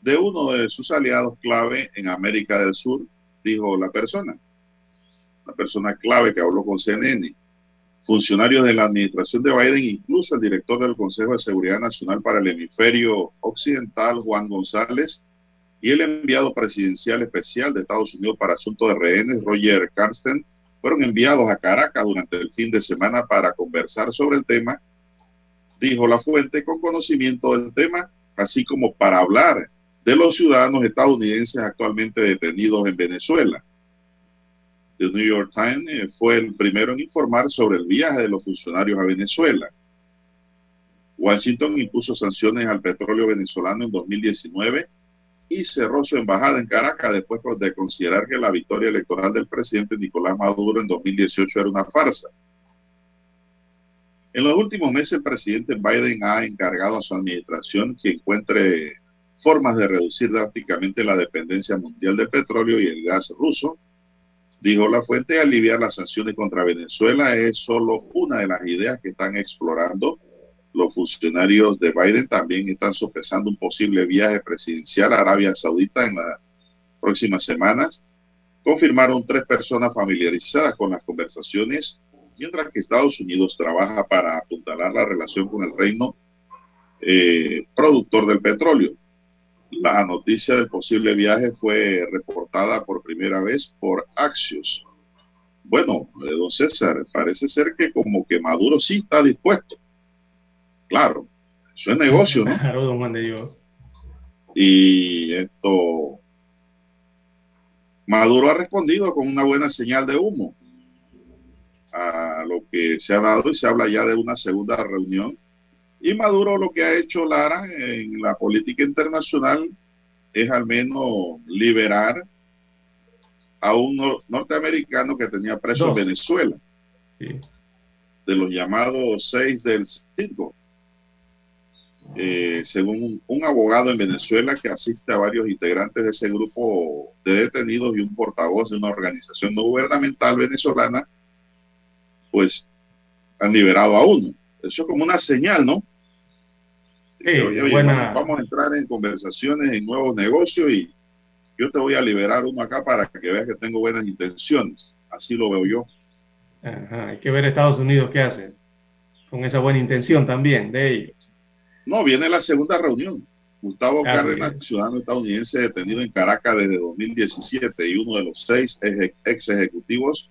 de uno de sus aliados clave en América del Sur, dijo la persona. La persona clave que habló con CNN. Funcionarios de la administración de Biden, incluso el director del Consejo de Seguridad Nacional para el Hemisferio Occidental, Juan González, y el enviado presidencial especial de Estados Unidos para asuntos de rehenes, Roger Karsten, fueron enviados a Caracas durante el fin de semana para conversar sobre el tema, dijo la fuente con conocimiento del tema, así como para hablar de los ciudadanos estadounidenses actualmente detenidos en Venezuela. The New York Times eh, fue el primero en informar sobre el viaje de los funcionarios a Venezuela. Washington impuso sanciones al petróleo venezolano en 2019 y cerró su embajada en Caracas después de considerar que la victoria electoral del presidente Nicolás Maduro en 2018 era una farsa. En los últimos meses, el presidente Biden ha encargado a su administración que encuentre formas de reducir drásticamente la dependencia mundial del petróleo y el gas ruso. Dijo la fuente, aliviar las sanciones contra Venezuela es solo una de las ideas que están explorando los funcionarios de Biden también están sopesando un posible viaje presidencial a Arabia Saudita en las próximas semanas. Confirmaron tres personas familiarizadas con las conversaciones, mientras que Estados Unidos trabaja para apuntalar la relación con el reino eh, productor del petróleo. La noticia del posible viaje fue reportada por primera vez por Axios. Bueno, eh, don César, parece ser que como que Maduro sí está dispuesto. Claro, eso es negocio, ¿no? Claro, don Juan de Dios. Y esto, Maduro ha respondido con una buena señal de humo a lo que se ha dado y se habla ya de una segunda reunión. Y Maduro lo que ha hecho Lara en la política internacional es al menos liberar a un nor- norteamericano que tenía preso Dos. en Venezuela, Sí. de los llamados seis del cinco. Eh, según un, un abogado en Venezuela que asiste a varios integrantes de ese grupo de detenidos y un portavoz de una organización no gubernamental venezolana, pues han liberado a uno. Eso es como una señal, ¿no? Sí, oye, oye, buena- vamos, a entrar en conversaciones, en nuevos negocios y yo te voy a liberar uno acá para que veas que tengo buenas intenciones. Así lo veo yo. Ajá, hay que ver Estados Unidos qué hace. Con esa buena intención también de ellos. No, viene la segunda reunión. Gustavo Así Cárdenas, es. ciudadano estadounidense detenido en Caracas desde 2017 y uno de los seis ex ejecutivos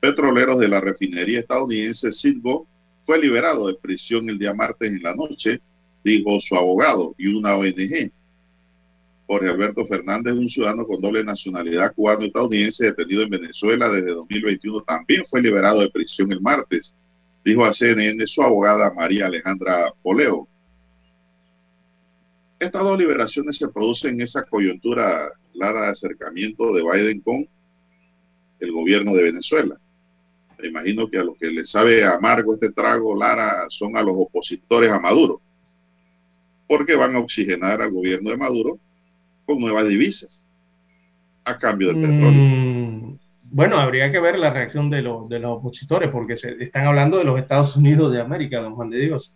petroleros de la refinería estadounidense Citgo, fue liberado de prisión el día martes en la noche, dijo su abogado y una ONG. Jorge Alberto Fernández, un ciudadano con doble nacionalidad cubano-estadounidense detenido en Venezuela desde 2021, también fue liberado de prisión el martes, dijo a CNN su abogada María Alejandra Poleo. Estas dos liberaciones se producen en esa coyuntura clara de acercamiento de Biden con el gobierno de Venezuela. Me imagino que a los que les sabe amargo este trago, Lara, son a los opositores a Maduro, porque van a oxigenar al gobierno de Maduro con nuevas divisas a cambio del petróleo. Mm, bueno, habría que ver la reacción de, los de los opositores, porque se están hablando de los Estados Unidos de América, don Juan de Dios.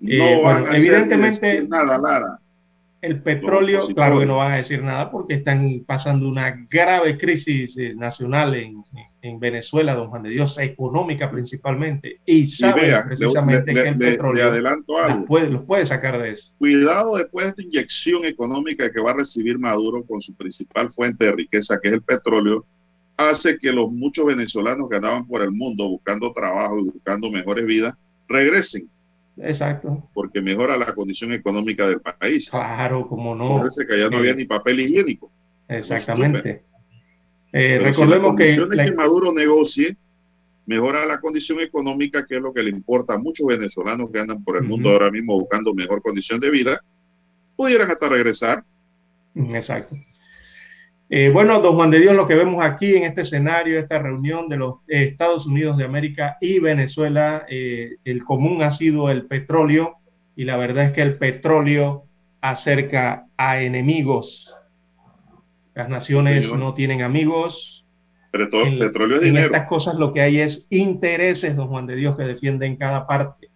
No Eh, van bueno, a evidentemente, decir nada, Lara. El petróleo, claro que no van a decir nada porque están pasando una grave crisis eh, nacional en, en, Venezuela, don Juan de Dios, económica principalmente. Y saben precisamente que el petróleo adelanto algo. Puede, los puede sacar de eso. Cuidado después de esta inyección económica que va a recibir Maduro con su principal fuente de riqueza, que es el petróleo, hace que los muchos venezolanos que andaban por el mundo buscando trabajo y buscando mejores vidas, regresen Exacto. Porque mejora la condición económica del país. Claro, como no. Parece que allá no había eh, ni papel higiénico. Exactamente. Eh, recordemos que, que Maduro negocie mejora la condición económica, que es lo que le importa a muchos venezolanos que andan por el mundo ahora mismo buscando mejor condición de vida, pudieran hasta regresar. Exacto. Eh, bueno, don Juan de Dios, lo que vemos aquí en este escenario, esta reunión de los Estados Unidos de América y Venezuela, eh, el común ha sido el petróleo y la verdad es que el petróleo acerca a enemigos. Las naciones no tienen amigos. Pero todo el petróleo es en estas cosas lo que hay es intereses, don Juan de Dios, que defienden cada parte.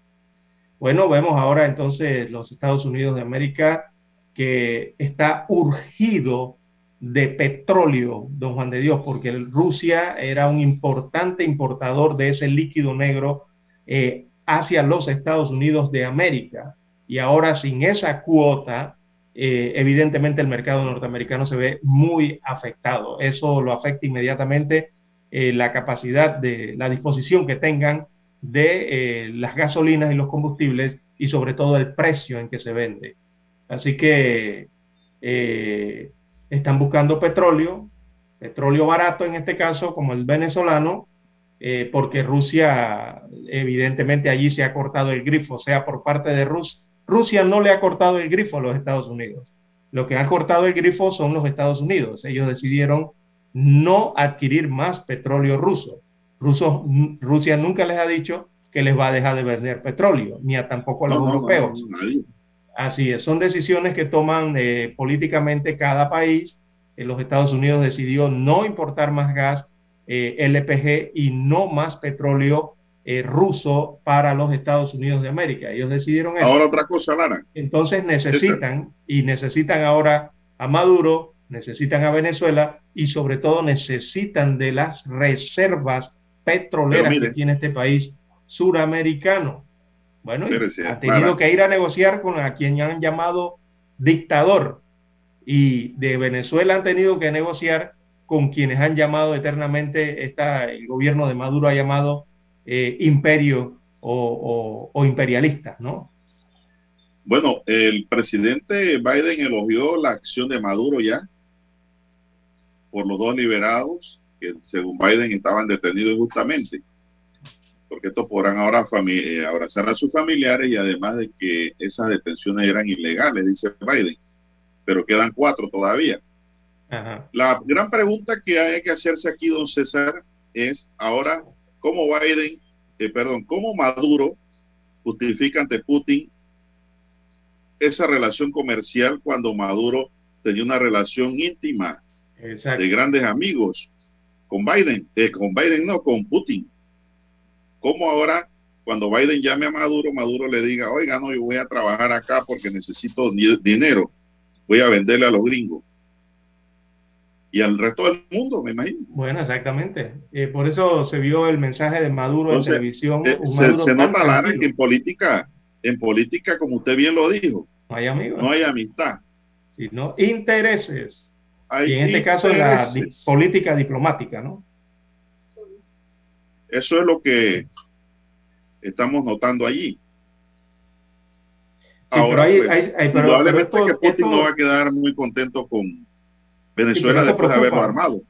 Bueno, vemos ahora entonces los Estados Unidos de América que está urgido de petróleo, don Juan de Dios, porque Rusia era un importante importador de ese líquido negro eh, hacia los Estados Unidos de América. Y ahora sin esa cuota, eh, evidentemente el mercado norteamericano se ve muy afectado. Eso lo afecta inmediatamente eh, la capacidad de la disposición que tengan de las gasolinas y los combustibles y sobre todo el precio en que se vende. Así que están buscando petróleo, petróleo barato en este caso, como el venezolano, eh, porque Rusia, evidentemente allí se ha cortado el grifo, o sea, por parte de Rusia. Rusia no le ha cortado el grifo a los Estados Unidos. Lo que ha cortado el grifo son los Estados Unidos. Ellos decidieron no adquirir más petróleo ruso. Rusia nunca les ha dicho que les va a dejar de vender petróleo, ni a tampoco a los europeos. Así es, son decisiones que toman eh, políticamente cada país. En eh, los Estados Unidos decidió no importar más gas eh, LPG y no más petróleo ruso para los Estados Unidos de América. Ellos decidieron eso. Ahora otra cosa, Lara. Entonces necesitan y necesitan ahora a Maduro, necesitan a Venezuela y sobre todo necesitan de las reservas petroleras que tiene este país suramericano. Bueno, ha tenido que ir a negociar con a quien han llamado dictador. Y de Venezuela han tenido que negociar con quienes han llamado eternamente, está, el gobierno de Maduro ha llamado eh, imperio o, o, imperialistas, ¿no? Bueno, el presidente Biden elogió la acción de Maduro ya por los dos liberados que según Biden estaban detenidos injustamente porque estos podrán ahora eh, abrazar a sus familiares y además de que esas detenciones eran ilegales, dice Biden, pero quedan cuatro todavía. La gran pregunta que hay que hacerse aquí, don César, es ahora cómo Biden, eh, perdón, cómo Maduro justifica ante Putin esa relación comercial cuando Maduro tenía una relación íntima de grandes amigos con Biden, eh, con Biden no, con Putin. ¿Cómo ahora, cuando Biden llame a Maduro, Maduro le diga, oiga, no, yo voy a trabajar acá porque necesito dinero, voy a venderle a los gringos? Y al resto del mundo, me imagino. Bueno, exactamente. Eh, por eso se vio el mensaje de Maduro en televisión. Eh, se, nota, Lara, que en política, en política, como usted bien lo dijo, no hay amigos. No hay amistad. Sino intereses. y en este caso es la política diplomática, ¿no? Eso es lo que estamos notando allí. Ahora, pues, probablemente que Putin no va a quedar muy contento con Venezuela después de haberlo armado.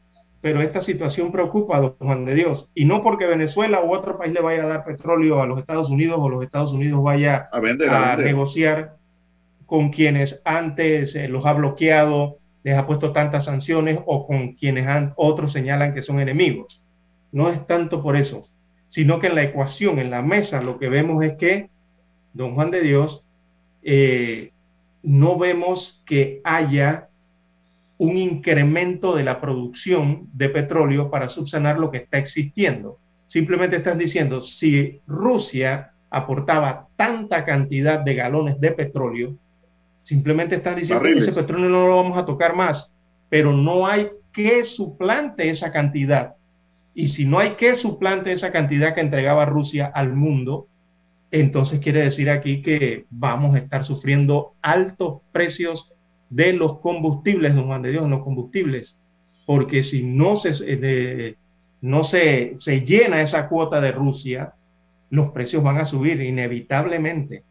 Pero esta situación preocupa a Juan de Dios. Y no porque Venezuela u otro país le vaya a dar petróleo a los Estados Unidos o los Estados Unidos vaya a, negociar con quienes antes eh, los ha bloqueado, les ha puesto tantas sanciones o con quienes han, otros señalan que son enemigos. No es tanto por eso, sino que en la ecuación, en la mesa, lo que vemos es que, don Juan de Dios, eh, no vemos que haya un incremento de la producción de petróleo para subsanar lo que está existiendo. Simplemente están diciendo, si Rusia aportaba tanta cantidad de galones de petróleo, Simplemente están diciendo que ese petróleo no lo vamos a tocar más, pero no hay que suplante esa cantidad. Y si no hay que suplante esa cantidad que entregaba Rusia al mundo, entonces quiere decir aquí que vamos a estar sufriendo altos precios de los combustibles, don Juan de Dios, los combustibles, porque si no se, eh, no se, se llena esa cuota de Rusia, los precios van a subir inevitablemente.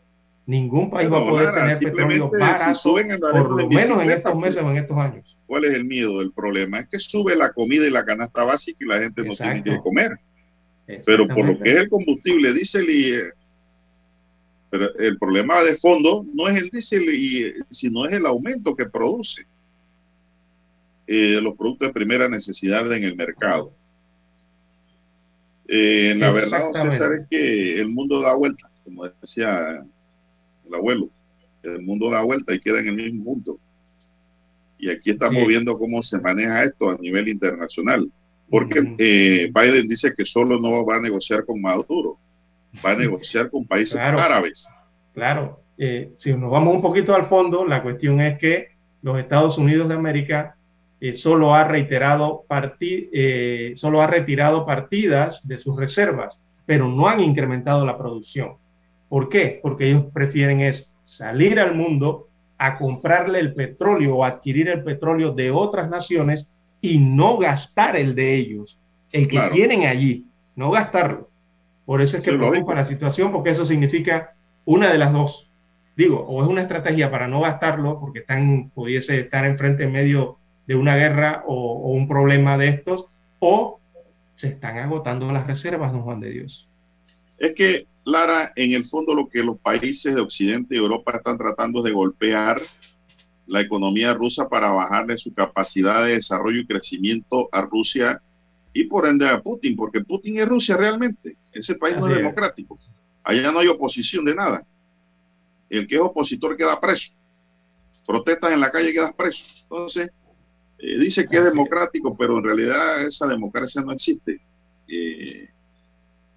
Ningún país va a poder tener petróleo barato, por lo menos en estos meses o en estos años. ¿Cuál es el miedo del problema? Es que sube la comida y la canasta básica y la gente no tiene que comer. Pero por lo que es el combustible, diésel y... Eh, pero el problema de fondo no es el diésel, y, sino es el aumento que produce eh, los productos de primera necesidad en el mercado. Eh, la verdad, César, es que el mundo da vuelta, como decía el abuelo. El mundo da vuelta y queda en el mismo punto. Y aquí estamos viendo cómo se maneja esto a nivel internacional. Porque eh, Biden dice que solo no va a negociar con Maduro, va a negociar con países árabes. Claro, eh, si nos vamos un poquito al fondo, la cuestión es que los Estados Unidos de América eh, solo, ha reiterado solo ha retirado partidas de sus reservas, pero no han incrementado la producción. ¿Por qué? Porque ellos prefieren es salir al mundo a comprarle el petróleo o adquirir el petróleo de otras naciones y no gastar el de ellos, el que tienen allí, no gastarlo. Por eso es que preocupa la situación, porque eso significa una de las dos. Digo, o es una estrategia para no gastarlo, porque están, pudiese estar enfrente en medio de una guerra o, o un problema de estos, o se están agotando las reservas, don Juan de Dios. Es que Lara, en el fondo lo que los países de Occidente y Europa están tratando de golpear la economía rusa para bajarle su capacidad de desarrollo y crecimiento a Rusia y por ende a Putin, porque Putin es Rusia realmente. Ese país no es, democrático. Allá no hay oposición de nada. El que es opositor queda preso. Protestas en la calle quedas preso. Entonces, eh, dice que es democrático, pero en realidad esa democracia no existe. Eh,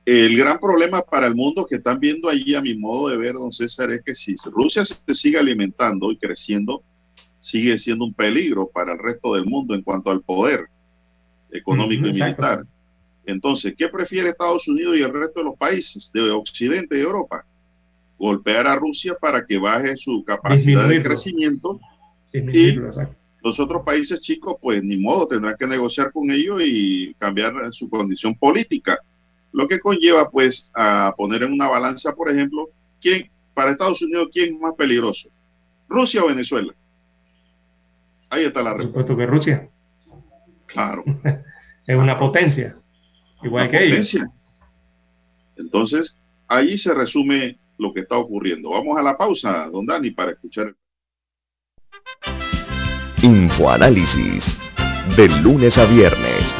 el gran problema para el mundo que están viendo allí, a mi modo de ver, don César, es que si Rusia se sigue alimentando y creciendo, sigue siendo un peligro para el resto del mundo en cuanto al poder económico y militar. Entonces, ¿qué prefiere Estados Unidos y el resto de los países de Occidente y Europa? Golpear a Rusia para que baje su capacidad de crecimiento y los otros países chicos, pues ni modo, tendrán que negociar con ellos y cambiar su condición política lo que conlleva pues a poner en una balanza, por ejemplo, quién, para Estados Unidos, quién es más peligroso, Rusia o Venezuela. Ahí está la respuesta. Por que Rusia. Claro. es una potencia, igual que potencia. Entonces, ahí se resume lo que está ocurriendo. Vamos a la pausa, don Dani, para escuchar. Infoanálisis, de lunes a viernes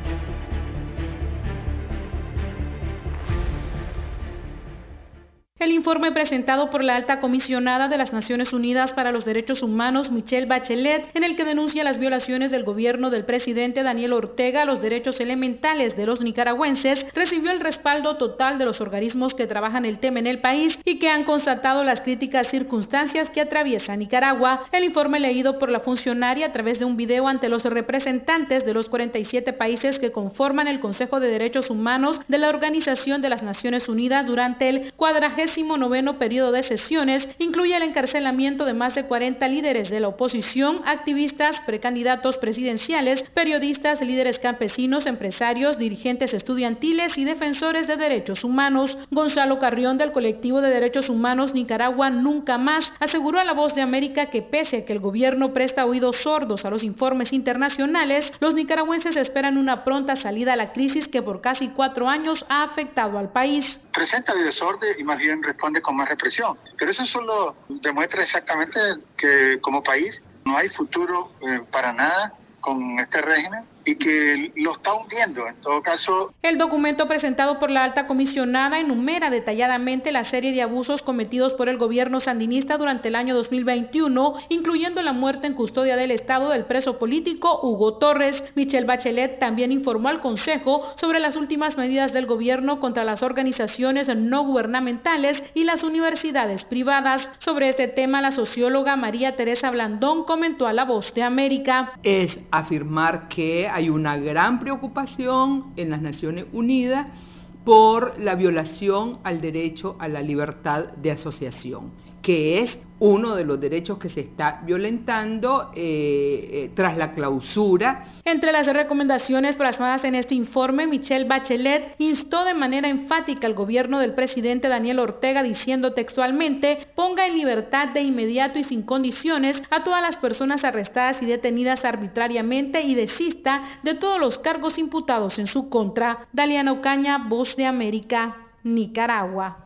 El informe presentado por la alta comisionada de las Naciones Unidas para los Derechos Humanos, Michelle Bachelet, en el que denuncia las violaciones del gobierno del presidente Daniel Ortega a los derechos elementales de los nicaragüenses, recibió el respaldo total de los organismos que trabajan el tema en el país y que han constatado las críticas circunstancias que atraviesa Nicaragua. El informe leído por la funcionaria a través de un video ante los representantes de los 47 países que conforman el Consejo de Derechos Humanos de la Organización de las Naciones Unidas durante el cuadragésimo 19 periodo de sesiones incluye el encarcelamiento de más de 40 líderes de la oposición, activistas, precandidatos presidenciales, periodistas, líderes campesinos, empresarios, dirigentes estudiantiles y defensores de derechos humanos. Gonzalo Carrión del colectivo de derechos humanos Nicaragua Nunca Más aseguró a la voz de América que pese a que el gobierno presta oídos sordos a los informes internacionales, los nicaragüenses esperan una pronta salida a la crisis que por casi cuatro años ha afectado al país. Presenta el desorden y más bien responde con más represión. Pero eso solo demuestra exactamente que como país no hay futuro eh, para nada con este régimen y que lo está hundiendo. En todo caso, el documento presentado por la alta comisionada enumera detalladamente la serie de abusos cometidos por el gobierno sandinista durante el año 2021, incluyendo la muerte en custodia del Estado del preso político Hugo Torres. Michelle Bachelet también informó al Consejo sobre las últimas medidas del gobierno contra las organizaciones no gubernamentales y las universidades privadas. Sobre este tema, la socióloga María Teresa Blandón comentó a La Voz de América. Es afirmar que hay una gran preocupación en las Naciones Unidas por la violación al derecho a la libertad de asociación, que es uno de los derechos que se está violentando eh, eh, tras la clausura. Entre las recomendaciones plasmadas en este informe, Michelle Bachelet instó de manera enfática al gobierno del presidente Daniel Ortega diciendo textualmente, ponga en libertad de inmediato y sin condiciones a todas las personas arrestadas y detenidas arbitrariamente y desista de todos los cargos imputados en su contra. Daliana Ocaña, Voz de América, Nicaragua.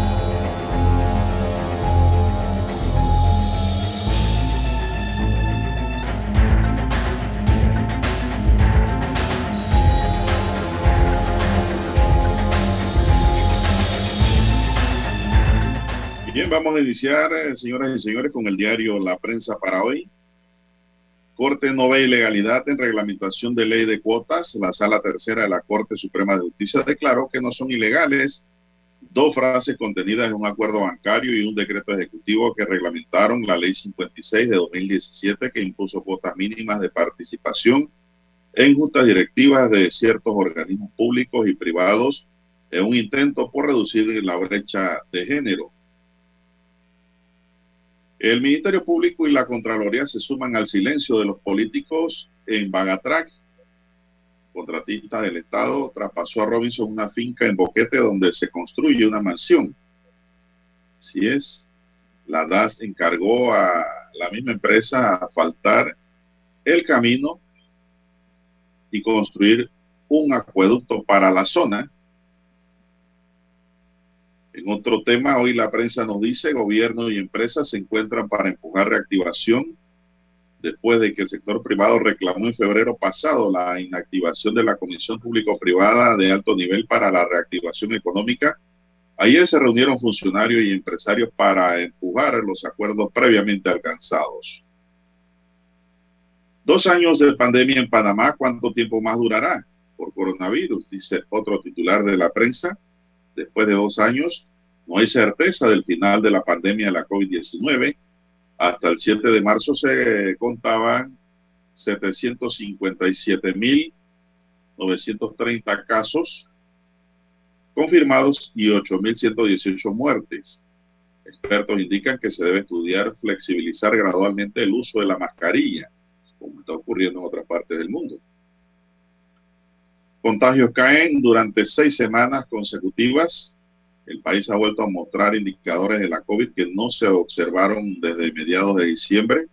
Bien, vamos a iniciar, eh, señoras y señores, con el diario La Prensa para hoy. Corte no ve ilegalidad en reglamentación de ley de cuotas. La sala tercera de la Corte Suprema de Justicia declaró que no son ilegales dos frases contenidas en un acuerdo bancario y un decreto ejecutivo que reglamentaron la ley 56 de 2017 que impuso cuotas mínimas de participación en juntas directivas de ciertos organismos públicos y privados en un intento por reducir la brecha de género. El Ministerio Público y la Contraloría se suman al silencio de los políticos en Bagatrac. Contratista del Estado traspasó a Robinson una finca en Boquete donde se construye una mansión. Así es, la DAS encargó a la misma empresa a faltar el camino y construir un acueducto para la zona en otro tema, hoy la prensa nos dice, gobierno y empresas se encuentran para empujar reactivación después de que el sector privado reclamó en febrero pasado la inactivación de la Comisión Público-Privada de alto nivel para la reactivación económica. Ayer se reunieron funcionarios y empresarios para empujar los acuerdos previamente alcanzados. Dos años de pandemia en Panamá, ¿cuánto tiempo más durará por coronavirus? Dice otro titular de la prensa después de dos años, no hay certeza del final de la pandemia de la COVID-19. Hasta el 7 de marzo se contaban 757.930 casos confirmados y 8.118 muertes. Expertos indican que se debe estudiar flexibilizar gradualmente el uso de la mascarilla, como está ocurriendo en otras partes del mundo. Contagios caen durante seis semanas consecutivas. El país ha vuelto a mostrar indicadores de la COVID que no se observaron desde mediados de diciembre,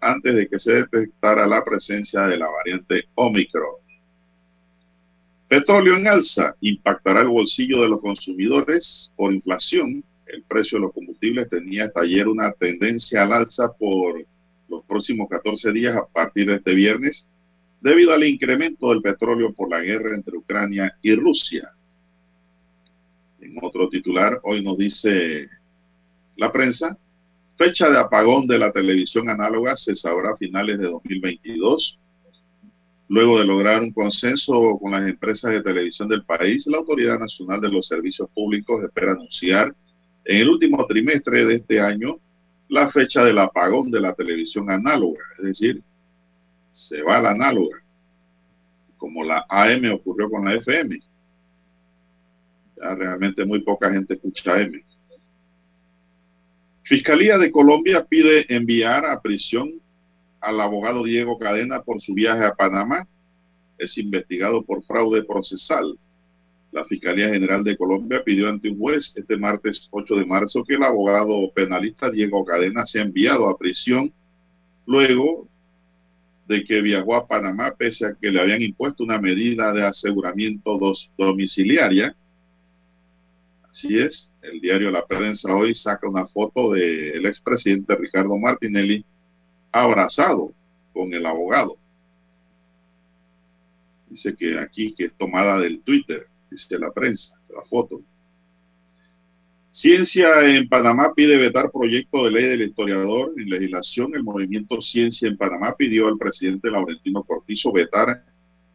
antes de que se detectara la presencia de la variante Omicron. Petróleo en alza impactará el bolsillo de los consumidores por inflación. El precio de los combustibles tenía hasta ayer una tendencia al alza por los próximos 14 días a partir de este viernes debido al incremento del petróleo por la guerra entre Ucrania y Rusia. En otro titular, hoy nos dice la prensa, fecha de apagón de la televisión análoga se sabrá a finales de 2022. Luego de lograr un consenso con las empresas de televisión del país, la Autoridad Nacional de los Servicios Públicos espera anunciar en el último trimestre de este año la fecha del apagón de la televisión análoga, es decir, se va la análoga, como la AM ocurrió con la FM. Realmente muy poca gente escucha AM. Fiscalía de Colombia pide enviar a prisión al abogado Diego Cadena por su viaje a Panamá. Es investigado por fraude procesal. La Fiscalía General de Colombia pidió ante un juez este martes 8 de marzo que el abogado penalista Diego Cadena sea enviado a prisión luego de que viajó a Panamá pese a que le habían impuesto una medida de aseguramiento domiciliaria. Así es, el diario La Prensa hoy saca una foto del expresidente Ricardo Martinelli abrazado con el abogado. Dice que aquí que es tomada del Twitter, dice la prensa, la foto. Ciencia en Panamá pide vetar proyecto de ley del historiador en legislación. El movimiento Ciencia en Panamá pidió al presidente Laurentino Cortizo vetar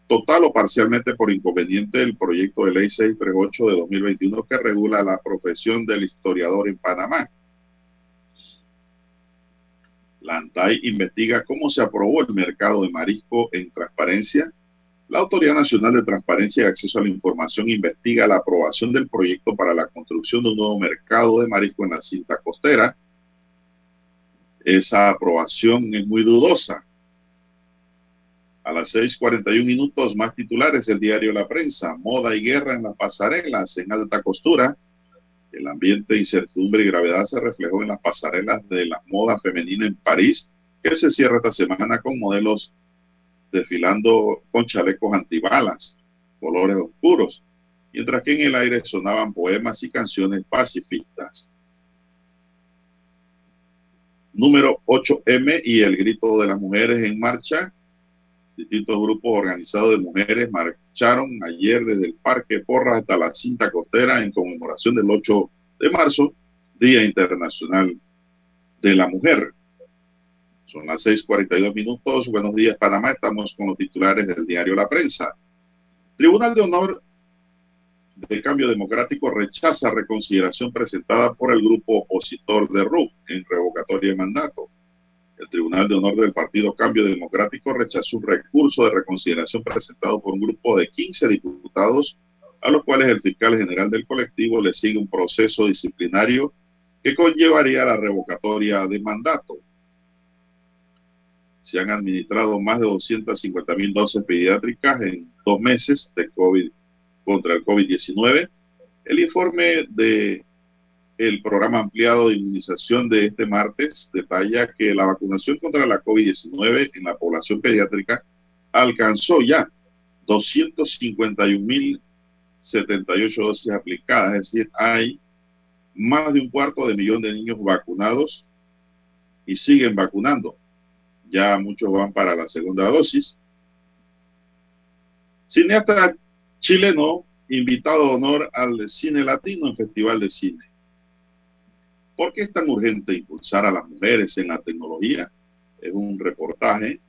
total o parcialmente por inconveniente el proyecto de ley 638 de 2021 que regula la profesión del historiador en Panamá. La ANTAI investiga cómo se aprobó el mercado de marisco en transparencia la Autoridad Nacional de Transparencia y Acceso a la Información investiga la aprobación del proyecto para la construcción de un nuevo mercado de marisco en la cinta costera. Esa aprobación es muy dudosa. A las 6:41 minutos más titulares del diario La Prensa, moda y guerra en las pasarelas en alta costura. El ambiente, incertidumbre y gravedad se reflejó en las pasarelas de la moda femenina en París, que se cierra esta semana con modelos desfilando con chalecos antibalas, colores oscuros, mientras que en el aire sonaban poemas y canciones pacifistas. Número 8M y el grito de las mujeres en marcha. Distintos grupos organizados de mujeres marcharon ayer desde el Parque Porras hasta la cinta costera en conmemoración del 8 de marzo, Día Internacional de la Mujer. Son las 6:42 minutos. Buenos días, Panamá. Estamos con los titulares del diario La Prensa. Tribunal de Honor de Cambio Democrático rechaza reconsideración presentada por el grupo opositor de RUP en revocatoria de mandato. El Tribunal de Honor del Partido Cambio Democrático rechazó un recurso de reconsideración presentado por un grupo de 15 diputados, a los cuales el fiscal general del colectivo le sigue un proceso disciplinario que conllevaría la revocatoria de mandato se han administrado más de 250 mil dosis pediátricas en dos meses de COVID contra el COVID-19. El informe de el programa ampliado de inmunización de este martes detalla que la vacunación contra la COVID-19 en la población pediátrica alcanzó ya 251.078 dosis aplicadas, es decir, hay más de un cuarto de millón de niños vacunados y siguen vacunando ya muchos van para la segunda dosis. Cineasta chileno, invitado de honor al cine latino en Festival de Cine. ¿Por qué es tan urgente impulsar a las mujeres en la tecnología? Es un reportaje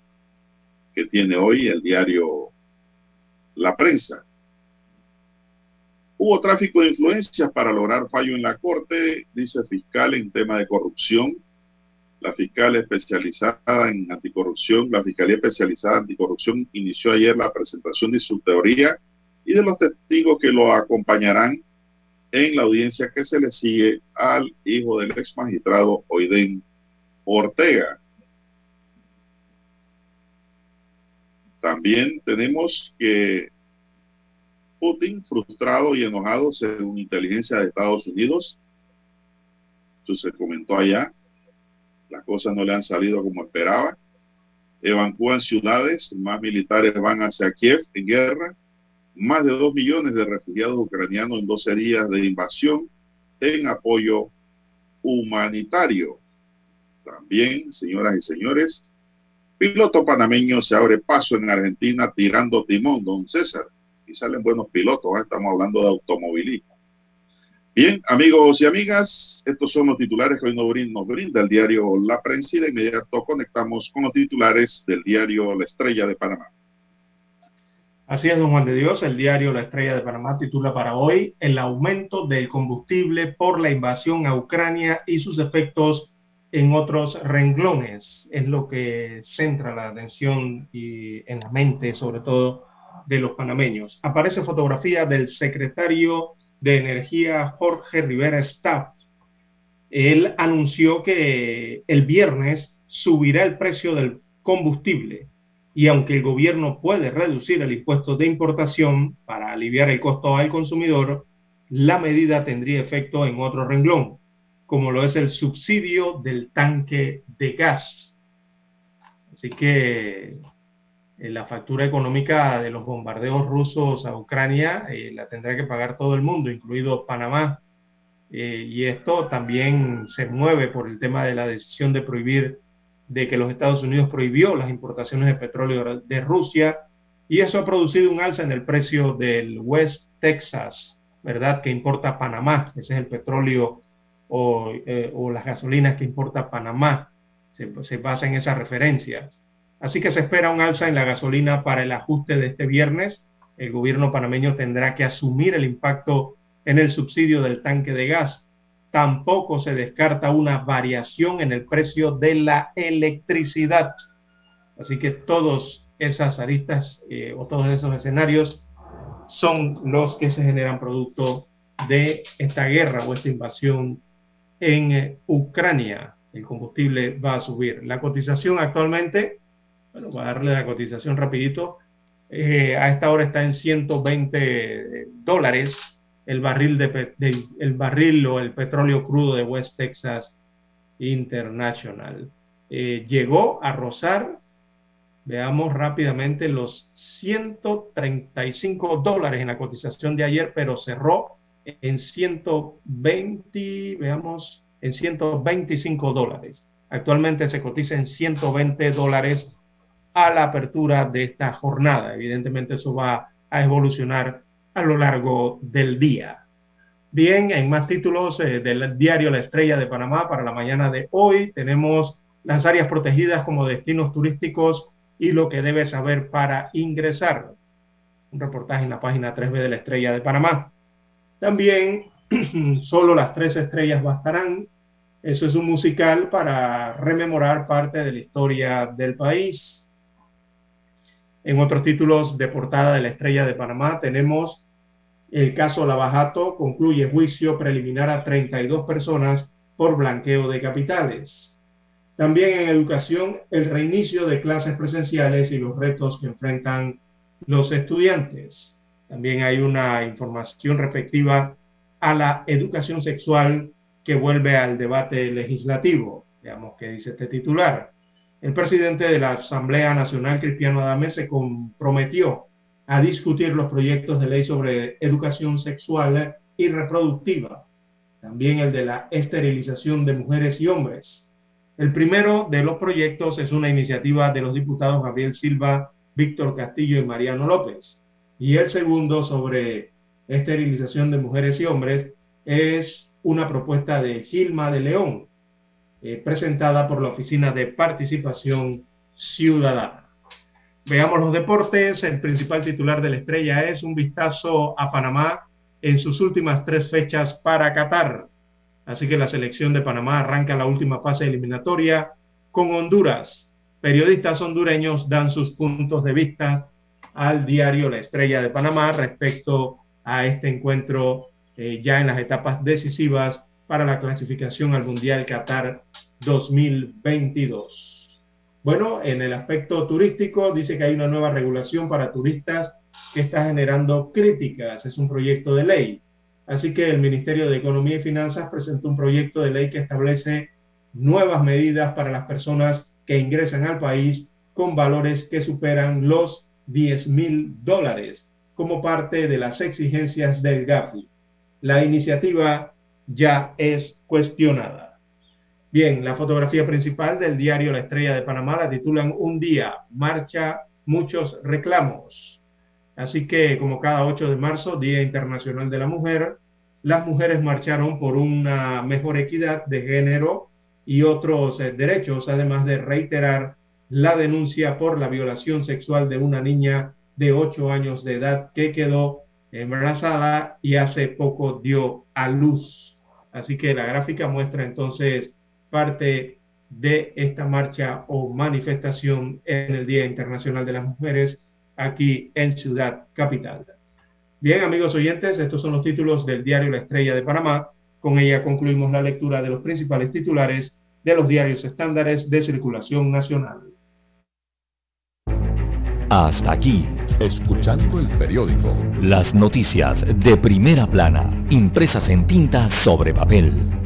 que tiene hoy el diario La Prensa. Hubo tráfico de influencias para lograr fallo en la Corte, dice fiscal en tema de corrupción la fiscal especializada en anticorrupción, la Fiscalía Especializada en Anticorrupción inició ayer la presentación de su teoría y de los testigos que lo acompañarán en la audiencia que se le sigue al hijo del ex magistrado Oiden Ortega. También tenemos que Putin, frustrado y enojado según inteligencia de Estados Unidos, esto se comentó allá, las cosas no le han salido como esperaba. Evacúan ciudades, más militares van hacia Kiev en guerra. Más de dos millones de refugiados ucranianos en 12 días de invasión en apoyo humanitario. También, señoras y señores, piloto panameño se abre paso en Argentina tirando timón, don César. Y salen buenos pilotos, ¿eh? estamos hablando de automovilismo. Bien, amigos y amigas, estos son los titulares que hoy nos brinda el diario La Prensa y de inmediato conectamos con los titulares del diario La Estrella de Panamá. Así es, don Juan de Dios, el diario La Estrella de Panamá titula para hoy el aumento del combustible por la invasión a Ucrania y sus efectos en otros renglones. Es lo que centra la atención y en la mente, sobre todo, de los panameños. Aparece fotografía del secretario de Energía Jorge Rivera Staff. Él anunció que el viernes subirá el precio del combustible y aunque el gobierno puede reducir el impuesto de importación para aliviar el costo al consumidor, la medida tendría efecto en otro renglón, como lo es el subsidio del tanque de gas. Así que eh, la factura económica de los bombardeos rusos a Ucrania eh, la tendrá que pagar todo el mundo, incluido Panamá. Eh, y esto también se mueve por el tema de la decisión de prohibir, de que los Estados Unidos prohibió las importaciones de petróleo de Rusia. Y eso ha producido un alza en el precio del West Texas, ¿verdad? Que importa Panamá. Ese es el petróleo o, las gasolinas que importa Panamá. Se, se basa en esa referencia. Así que se espera un alza en la gasolina para el ajuste de este viernes. El gobierno panameño tendrá que asumir el impacto en el subsidio del tanque de gas. Tampoco se descarta una variación en el precio de la electricidad. Así que todos esas aristas eh, o todos esos escenarios son los que se generan producto de esta guerra o esta invasión en eh, Ucrania. El combustible va a subir. La cotización actualmente bueno, voy a darle la cotización rapidito. Eh, a esta hora está en 120 dólares el barril, de, el barril o el petróleo crudo de West Texas International. Eh, llegó a rozar, veamos rápidamente, los 135 dólares en la cotización de ayer, pero cerró en 120, veamos, en 125 dólares. Actualmente se cotiza en 120 dólares a la apertura de esta jornada. Evidentemente eso va a evolucionar a lo largo del día. Bien, en más títulos eh, del diario La Estrella de Panamá para la mañana de hoy tenemos las áreas protegidas como destinos turísticos y lo que debe saber para ingresar. Un reportaje en la página 3B de La Estrella de Panamá. También solo las tres estrellas bastarán. Eso es un musical para rememorar parte de la historia del país. En otros títulos de portada de la Estrella de Panamá tenemos el caso Lavajato concluye juicio preliminar a 32 personas por blanqueo de capitales. También en educación, el reinicio de clases presenciales y los retos que enfrentan los estudiantes. También hay una información respectiva a la educación sexual que vuelve al debate legislativo. Veamos qué dice este titular. El presidente de la Asamblea Nacional, Cristiano Adame, se comprometió a discutir los proyectos de ley sobre educación sexual y reproductiva, también el de la esterilización de mujeres y hombres. El primero de los proyectos es una iniciativa de los diputados Gabriel Silva, Víctor Castillo y Mariano López. Y el segundo sobre esterilización de mujeres y hombres es una propuesta de Gilma de León, eh, presentada por la Oficina de Participación Ciudadana. Veamos los deportes. El principal titular de la estrella es un vistazo a Panamá en sus últimas tres fechas para Qatar. Así que la selección de Panamá arranca la última fase eliminatoria con Honduras. Periodistas hondureños dan sus puntos de vista al diario La Estrella de Panamá respecto a este encuentro eh, ya en las etapas decisivas para la clasificación al Mundial Qatar 2022. Bueno, en el aspecto turístico dice que hay una nueva regulación para turistas que está generando críticas. Es un proyecto de ley. Así que el Ministerio de Economía y Finanzas presentó un proyecto de ley que establece nuevas medidas para las personas que ingresan al país con valores que superan los 10 mil dólares. como parte de las exigencias del GAFI. La iniciativa ya es cuestionada. Bien, la fotografía principal del diario La Estrella de Panamá la titulan Un día, marcha, muchos reclamos. Así que como cada 8 de marzo, Día Internacional de la Mujer, las mujeres marcharon por una mejor equidad de género y otros eh, derechos, además de reiterar la denuncia por la violación sexual de una niña de 8 años de edad que quedó embarazada y hace poco dio a luz. Así que la gráfica muestra entonces parte de esta marcha o manifestación en el Día Internacional de las Mujeres aquí en Ciudad Capital. Bien, amigos oyentes, estos son los títulos del diario La Estrella de Panamá. Con ella concluimos la lectura de los principales titulares de los diarios estándares de circulación nacional. Hasta aquí, escuchando el periódico. Las noticias de primera plana, impresas en tinta sobre papel.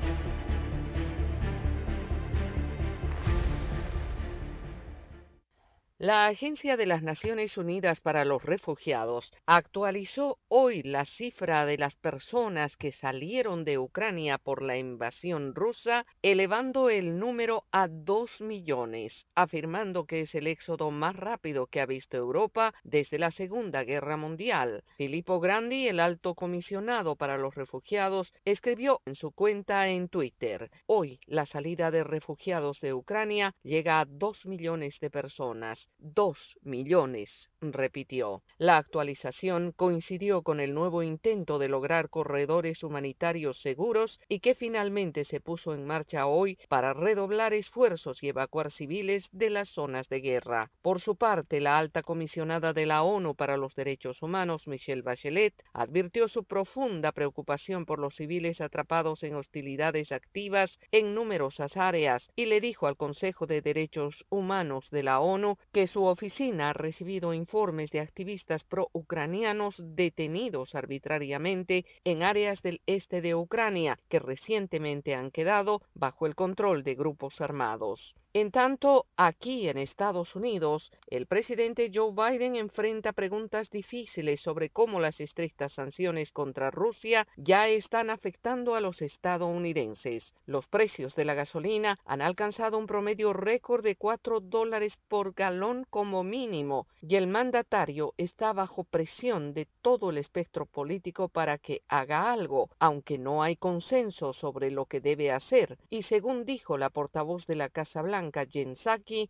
La Agencia de las Naciones Unidas para los Refugiados actualizó hoy la cifra de las personas que salieron de Ucrania por la invasión rusa, elevando el número a dos millones, afirmando que es el éxodo más rápido que ha visto Europa desde la Segunda Guerra Mundial. Filippo Grandi, el alto comisionado para los refugiados, escribió en su cuenta en Twitter, hoy la salida de refugiados de Ucrania llega a dos millones de personas Dos millones, repitió. La actualización coincidió con el nuevo intento de lograr corredores humanitarios seguros y que finalmente se puso en marcha hoy para redoblar esfuerzos y evacuar civiles de las zonas de guerra. Por su parte, la alta comisionada de la ONU para los Derechos Humanos, Michelle Bachelet, advirtió su profunda preocupación por los civiles atrapados en hostilidades activas en numerosas áreas y le dijo al Consejo de Derechos Humanos de la ONU que su oficina ha recibido informes de activistas pro-ucranianos detenidos arbitrariamente en áreas del este de Ucrania que recientemente han quedado bajo el control de grupos armados. En tanto, aquí en Estados Unidos, el presidente Joe Biden enfrenta preguntas difíciles sobre cómo las estrictas sanciones contra Rusia ya están afectando a los estadounidenses. Los precios de la gasolina han alcanzado un promedio récord de 4 dólares por galón como mínimo y el mandatario está bajo presión de todo el espectro político para que haga algo, aunque no hay consenso sobre lo que debe hacer. Y según dijo la portavoz de la Casa Blanca,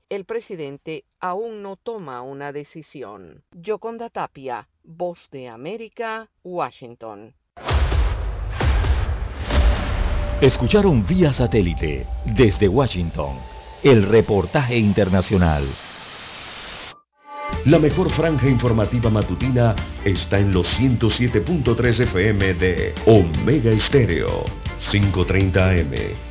el presidente aún no toma una decisión. Yoconda Tapia, Voz de América, Washington. Escucharon vía satélite desde Washington el reportaje internacional. La mejor franja informativa matutina está en los 107.3 FM de Omega Estéreo, 530 AM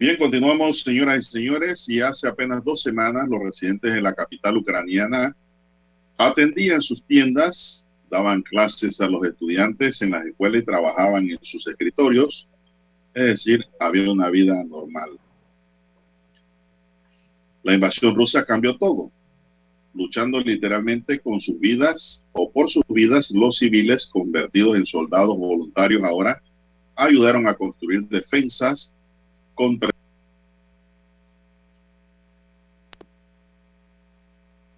Bien, continuamos, señoras y señores, y hace apenas dos semanas los residentes de la capital ucraniana atendían sus tiendas, daban clases a los estudiantes en las escuelas y trabajaban en sus escritorios, es decir, había una vida normal. La invasión rusa cambió todo, luchando literalmente con sus vidas o por sus vidas, los civiles convertidos en soldados voluntarios ahora ayudaron a construir defensas contra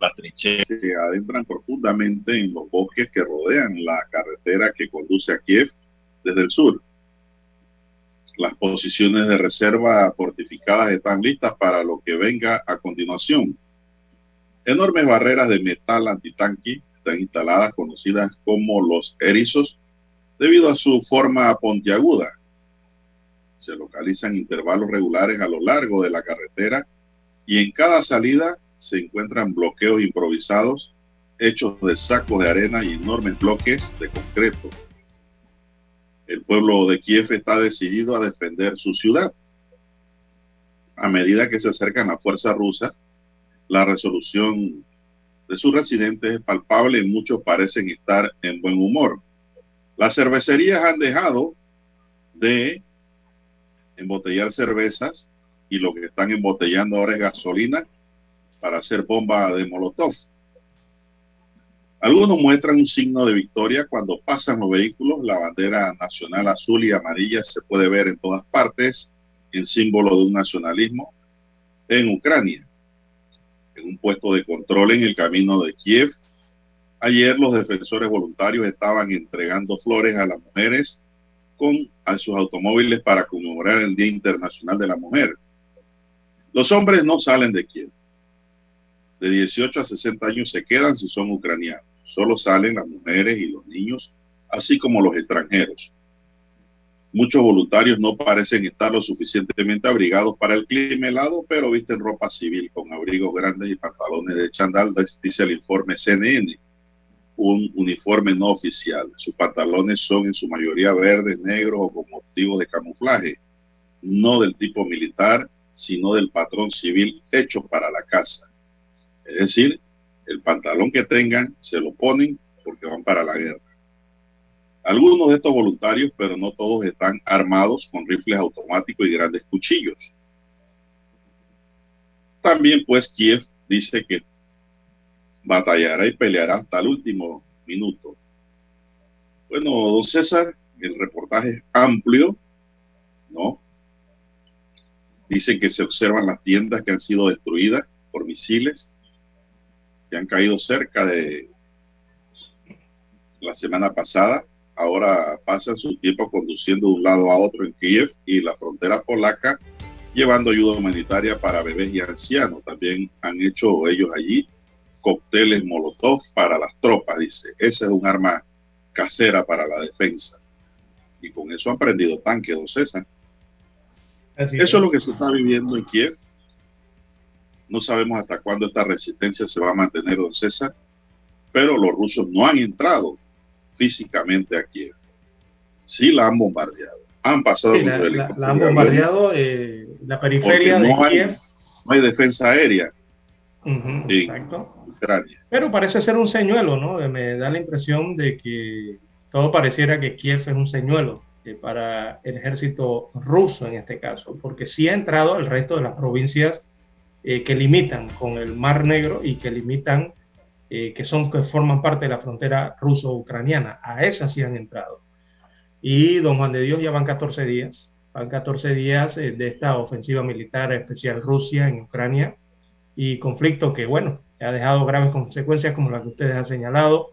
las trincheras se adentran profundamente en los bosques que rodean la carretera que conduce a Kiev desde el sur. Las posiciones de reserva fortificadas están listas para lo que venga a continuación. Enormes barreras de metal antitanque están instaladas, conocidas como los erizos, debido a su forma pontiaguda se localizan intervalos regulares a lo largo de la carretera y en cada salida se encuentran bloqueos improvisados hechos de sacos de arena y enormes bloques de concreto. El pueblo de Kiev está decidido a defender su ciudad. A medida que se acercan a fuerza rusa, la resolución de sus residentes es palpable y muchos parecen estar en buen humor. Las cervecerías han dejado de embotellar cervezas y lo que están embotellando ahora es gasolina para hacer bomba de molotov. Algunos muestran un signo de victoria cuando pasan los vehículos. La bandera nacional azul y amarilla se puede ver en todas partes en símbolo de un nacionalismo en Ucrania. En un puesto de control en el camino de Kiev, ayer los defensores voluntarios estaban entregando flores a las mujeres con a sus automóviles para conmemorar el Día Internacional de la Mujer. Los hombres no salen de Kiev. De 18 a 60 años se quedan si son ucranianos. Solo salen las mujeres y los niños, así como los extranjeros. Muchos voluntarios no parecen estar lo suficientemente abrigados para el clima helado, pero visten ropa civil con abrigos grandes y pantalones de chandal, dice el informe CNN un uniforme no oficial. Sus pantalones son en su mayoría verdes, negros o con motivos de camuflaje, no del tipo militar, sino del patrón civil hecho para la casa. Es decir, el pantalón que tengan se lo ponen porque van para la guerra. Algunos de estos voluntarios, pero no todos, están armados con rifles automáticos y grandes cuchillos. También pues Kiev dice que batallará y peleará hasta el último minuto. Bueno, don César, el reportaje es amplio, ¿no? Dicen que se observan las tiendas que han sido destruidas por misiles, que han caído cerca de la semana pasada. Ahora pasan su tiempo conduciendo de un lado a otro en Kiev y la frontera polaca, llevando ayuda humanitaria para bebés y ancianos. También han hecho ellos allí cócteles molotov para las tropas, dice. Ese es un arma casera para la defensa. Y con eso han prendido tanques, don César. eso es. lo que se está viviendo en Kiev. No sabemos hasta cuándo esta resistencia se va a mantener, don César, pero los rusos no han entrado físicamente a Kiev. Sí la han bombardeado. Han pasado la, han bombardeado eh, la periferia de Kiev. No hay defensa aérea. exacto. Pero parece ser un señuelo, ¿no? Me da la impresión de que todo pareciera que Kiev es un señuelo eh, para el ejército ruso en este caso, porque sí ha entrado al resto de las provincias eh, que limitan con el Mar Negro y que limitan, eh, que son, que forman parte de la frontera ruso-ucraniana. A esas sí han entrado. Y don Juan de Dios ya van 14 días, van 14 días de esta ofensiva militar especial Rusia en Ucrania y conflicto que, bueno, ha dejado graves consecuencias como las que ustedes han señalado,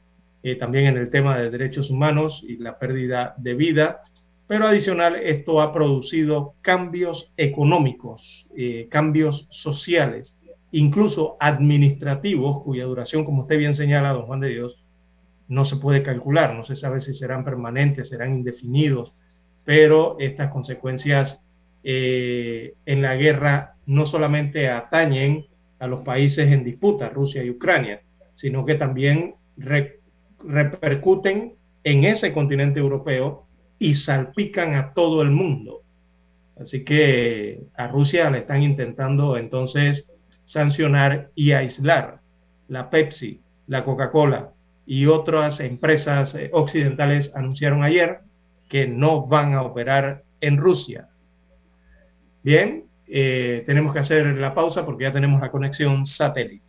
también en el tema de derechos humanos y la pérdida de vida pero adicional esto ha producido cambios económicos, eh, cambios sociales, incluso administrativos, cuya duración, como usted bien señala, don Juan de Dios, no se puede calcular, no se sabe si serán permanentes, serán indefinidos, pero estas consecuencias eh, en la guerra no solamente atañen a los países en disputa, Rusia y Ucrania, sino que también repercuten en ese continente europeo y salpican a todo el mundo. Así que a Rusia le están intentando entonces sancionar y aislar. La Pepsi, la Coca-Cola y otras empresas eh, occidentales anunciaron ayer que no van a operar en Rusia. Bien, eh, tenemos que hacer la pausa porque ya tenemos la conexión satélite.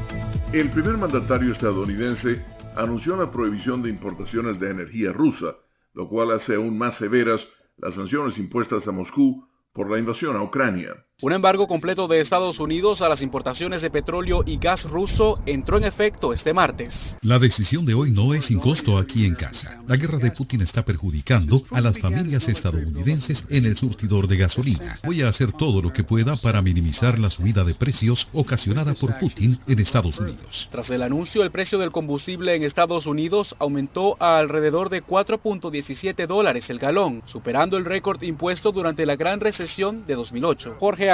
El primer mandatario estadounidense anunció la prohibición de importaciones de energía rusa, lo cual hace aún más severas las sanciones impuestas a Moscú por la invasión a Ucrania. Un embargo completo de Estados Unidos a las importaciones de petróleo y gas ruso entró en efecto este martes. La decisión de hoy no es sin costo aquí en casa. La guerra de Putin está perjudicando a las familias estadounidenses en el surtidor de gasolina. Voy a hacer todo lo que pueda para minimizar la subida de precios ocasionada por Putin en Estados Unidos. Tras el anuncio, el precio del combustible en Estados Unidos aumentó a alrededor de 4.17 dólares el galón, superando el récord impuesto durante la gran recesión de 2008. Jorge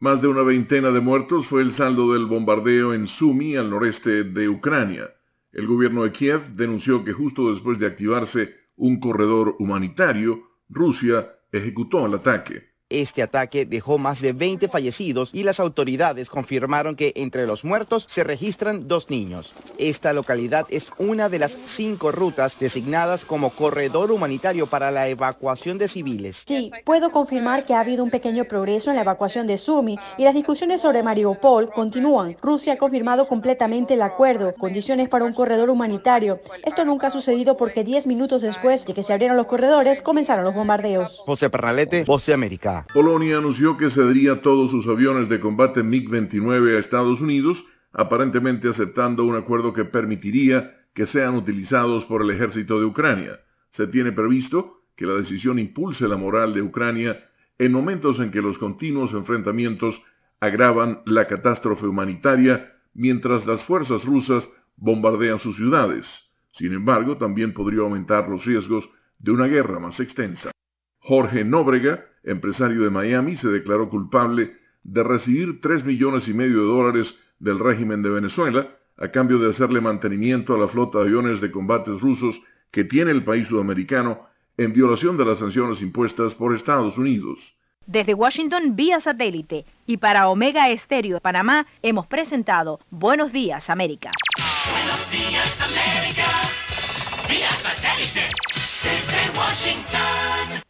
Más de una veintena de muertos fue el saldo del bombardeo en Sumi, al noreste de Ucrania. El gobierno de Kiev denunció que justo después de activarse un corredor humanitario, Rusia ejecutó el ataque. Este ataque dejó más de 20 fallecidos y las autoridades confirmaron que entre los muertos se registran dos niños. Esta localidad es una de las cinco rutas designadas como corredor humanitario para la evacuación de civiles. Sí, puedo confirmar que ha habido un pequeño progreso en la evacuación de Sumi y las discusiones sobre Mariupol continúan. Rusia ha confirmado completamente el acuerdo, condiciones para un corredor humanitario. Esto nunca ha sucedido porque 10 minutos después de que se abrieron los corredores comenzaron los bombardeos. José Pernalete, Voz de América. Polonia anunció que cedería todos sus aviones de combate MiG-29 a Estados Unidos, aparentemente aceptando un acuerdo que permitiría que sean utilizados por el ejército de Ucrania. Se tiene previsto que la decisión impulse la moral de Ucrania en momentos en que los continuos enfrentamientos agravan la catástrofe humanitaria mientras las fuerzas rusas bombardean sus ciudades. Sin embargo, también podría aumentar los riesgos de una guerra más extensa. Jorge Nóbrega, empresario de Miami, se declaró culpable de recibir 3 millones y medio de dólares del régimen de Venezuela a cambio de hacerle mantenimiento a la flota de aviones de combates rusos que tiene el país sudamericano en violación de las sanciones impuestas por Estados Unidos. Desde Washington vía satélite y para Omega Estéreo de Panamá hemos presentado Buenos Días América. Buenos días América, vía satélite desde Washington.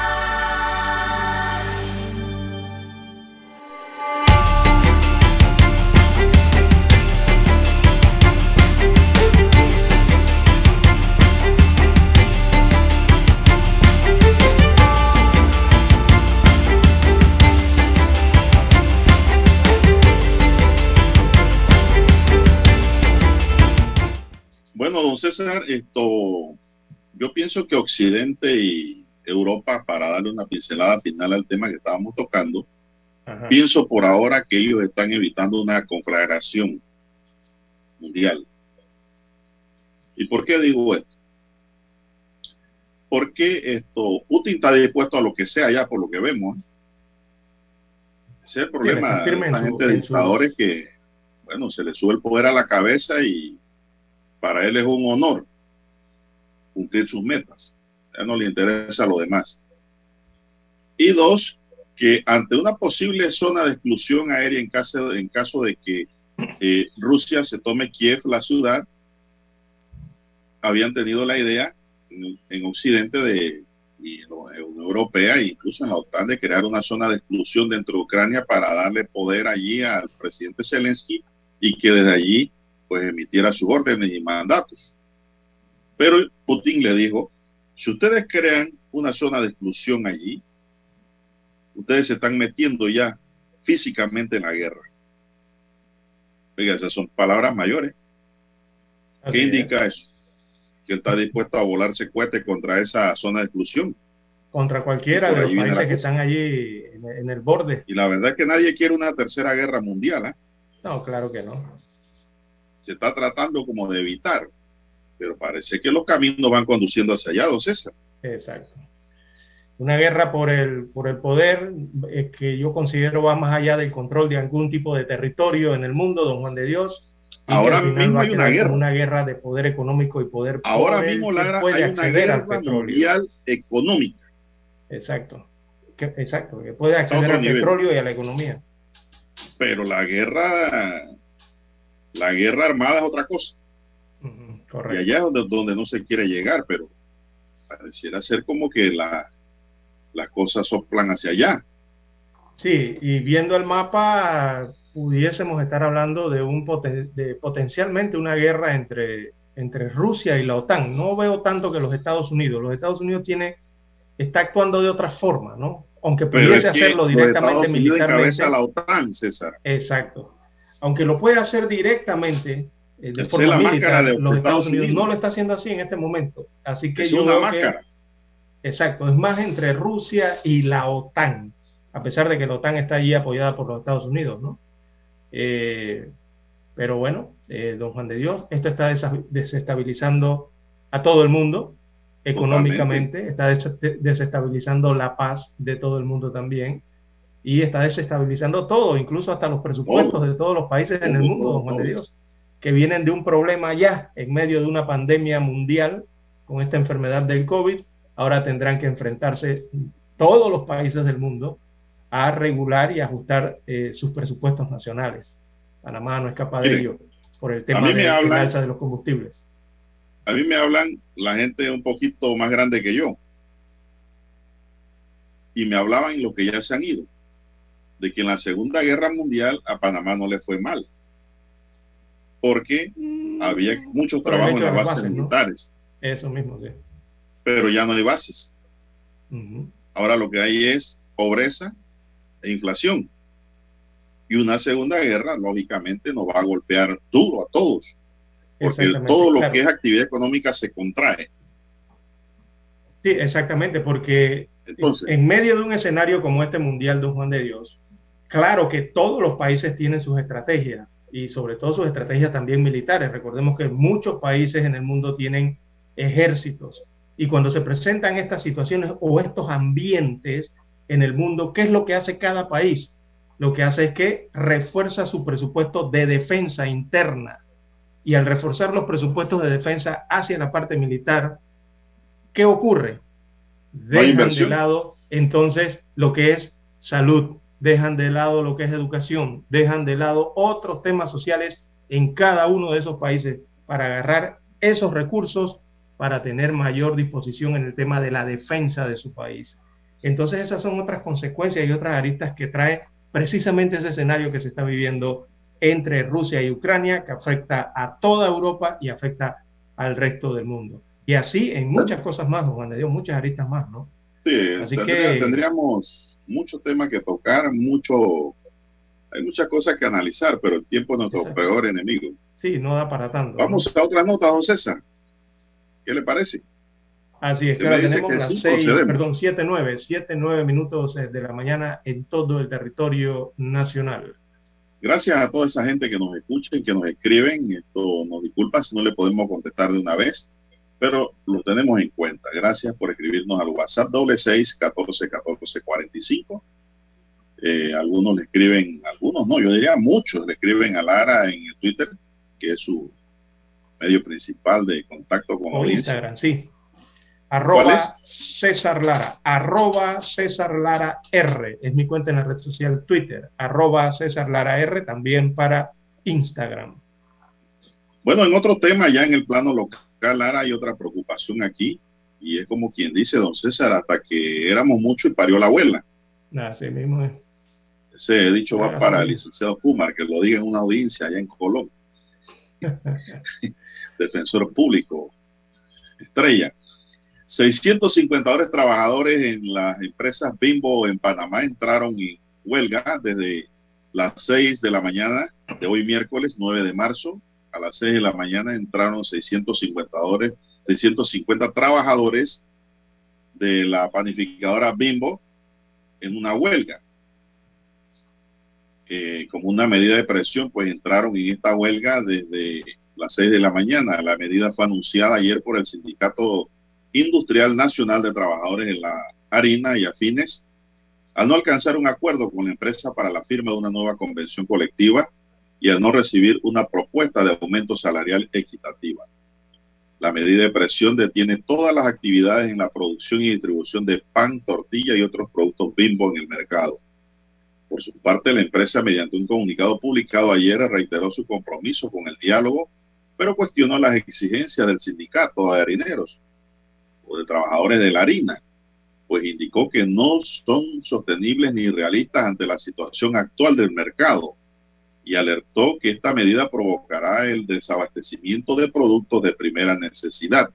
César, esto, yo pienso que Occidente y Europa, para darle una pincelada final al tema que estábamos tocando, Ajá. pienso por ahora que ellos están evitando una conflagración mundial. ¿Y por qué digo esto? Porque esto, Putin está dispuesto a lo que sea ya por lo que vemos. ¿eh? Ese es el problema de su- gente de dictadores que, bueno, se le sube el poder a la cabeza y para él es un honor cumplir sus metas. Ya no le interesa lo demás. Y dos, que ante una posible zona de exclusión aérea en caso, de que eh, Rusia se tome Kiev, la ciudad, habían tenido la idea en, en Occidente de en la Unión Europea e incluso en la OTAN de crear una zona de exclusión dentro de Ucrania para darle poder allí al presidente Zelensky y que desde allí pues emitiera sus órdenes y mandatos. Pero Putin le dijo, si ustedes crean una zona de exclusión allí, ustedes se están metiendo ya físicamente en la guerra. Oiga, esas son palabras mayores. Así ¿Qué es. indica eso? Que él está dispuesto a volarse cohete contra esa zona de exclusión. Contra cualquiera de los países que están allí en, en el borde. Y la verdad es que nadie quiere una tercera guerra mundial. ¿ah? No, claro que no. Se está tratando como de evitar. Pero parece que los caminos van conduciendo hacia allá, don César. Exacto. Una guerra por el, por el poder eh, que yo considero va más allá del control de algún tipo de territorio en el mundo, don Juan de Dios. Ahora mismo hay una guerra. una guerra de poder económico y poder Ahora por el mismo, Lara, hay una guerra mundial económica. Exacto. Que, exacto, que puede acceder al nivel. petróleo y a la economía. Pero la guerra, la guerra armada es otra cosa. Y Correcto. allá es donde, donde no se quiere llegar, pero pareciera ser como que la, las cosas soplan hacia allá. Sí, y viendo el mapa, pudiésemos estar hablando de un poten- de potencialmente una guerra entre, entre Rusia y la OTAN. No veo tanto que los Estados Unidos. Los Estados Unidos tiene, está actuando de otra forma, ¿no? Aunque pudiese es que hacerlo los directamente Estados Unidos militarmente. encabeza la OTAN, César. Exacto. Aunque lo puede hacer directamente eh, de forma la máscara militar, de los Estados Unidos, Unidos. no lo está haciendo así en este momento. Así que Es yo una que- máscara. exacto, es más entre Rusia y la OTAN, a pesar de que la OTAN está allí apoyada por los Estados Unidos, ¿no? Eh, pero bueno, eh, don Juan de Dios, esto está desestabilizando a todo el mundo económicamente, está des- de- desestabilizando la paz de todo el mundo también y está desestabilizando todo, incluso hasta los presupuestos Todo. de todos los países en el Todo, mundo, don Juan de. Dios, que vienen de un problema ya en medio de una pandemia mundial con esta enfermedad del COVID, ahora tendrán que enfrentarse todos los países del mundo a regular y ajustar eh, sus presupuestos nacionales. Panamá no escapa de ello por el tema de me la hablan- alza de los combustibles. A mí me hablan la gente un poquito más grande que yo. Y me hablaban lo que ya se han ido. De que en la Segunda Guerra Mundial a Panamá no le fue mal. Porque había muchos trabajos en las bases militares. Eso mismo, sí. Pero ya no hay bases. Ahora lo que hay es pobreza e inflación. Y una segunda guerra, lógicamente, nos va a golpear duro a todos. Porque todo lo que es actividad económica se contrae. Sí, exactamente, porque Entonces, en medio de un escenario como este mundial, don Juan de Dios, claro que todos los países tienen sus estrategias y sobre todo sus estrategias también militares. Recordemos que muchos países en el mundo tienen ejércitos y cuando se presentan estas situaciones o estos ambientes en el mundo, ¿qué es lo que hace cada país? Lo que hace es que refuerza su presupuesto de defensa interna y al reforzar los presupuestos de defensa hacia la parte militar, ¿qué ocurre? Dejan de lado entonces lo que es salud, dejan de lado lo que es educación, dejan de lado otros temas sociales en cada uno de esos países para agarrar esos recursos para tener mayor disposición en el tema de la defensa de su país. Entonces esas son otras consecuencias y otras aristas que trae precisamente ese escenario que se está viviendo entre Rusia y Ucrania, que afecta a toda Europa y afecta al resto del mundo. Y así en muchas cosas más, Juan de Dios, muchas aristas más, ¿no? Sí, Así tendría- que- tendríamos muchos temas que tocar, mucho, hay muchas cosas que analizar, pero el tiempo es nuestro Exacto. peor enemigo. Sí, no da para tanto. ¿no? Vamos a otra nota, don César. ¿Qué le parece? Así es, que ahora tenemos que las sí, seis, perdón, siete, nueve, siete, nueve minutos eh, de la mañana en todo el territorio nacional. Gracias a toda esa gente que nos escucha y que nos escriben. Esto nos disculpa si no le podemos contestar de una vez, pero lo tenemos en cuenta. Gracias por escribirnos al WhatsApp doble seis catorce catorce cuarenta y cinco. Eh, algunos le escriben, algunos no, yo diría muchos le escriben a Lara en el Twitter, que es su medio principal de contacto con O. Instagram, sí. ¿Cuál Arroba es? César Lara, arroba César Lara R, es mi cuenta en la red social Twitter, arroba César Lara R, también para Instagram. Bueno, en otro tema, ya en el plano local, Lara, hay otra preocupación aquí, y es como quien dice, don César, hasta que éramos muchos y parió la abuela. Así mismo es. Ese dicho va para el licenciado Kumar, que lo diga en una audiencia allá en Colón. Defensor público, estrella. 650 trabajadores en las empresas Bimbo en Panamá entraron en huelga desde las 6 de la mañana de hoy miércoles 9 de marzo. A las 6 de la mañana entraron 650, 650 trabajadores de la panificadora Bimbo en una huelga. Eh, como una medida de presión, pues entraron en esta huelga desde las 6 de la mañana. La medida fue anunciada ayer por el Sindicato Industrial Nacional de Trabajadores en la Harina y Afines, al no alcanzar un acuerdo con la empresa para la firma de una nueva convención colectiva y al no recibir una propuesta de aumento salarial equitativa. La medida de presión detiene todas las actividades en la producción y distribución de pan, tortilla y otros productos bimbo en el mercado. Por su parte, la empresa, mediante un comunicado publicado ayer, reiteró su compromiso con el diálogo, pero cuestionó las exigencias del sindicato de harineros o de trabajadores de la harina, pues indicó que no son sostenibles ni realistas ante la situación actual del mercado y alertó que esta medida provocará el desabastecimiento de productos de primera necesidad.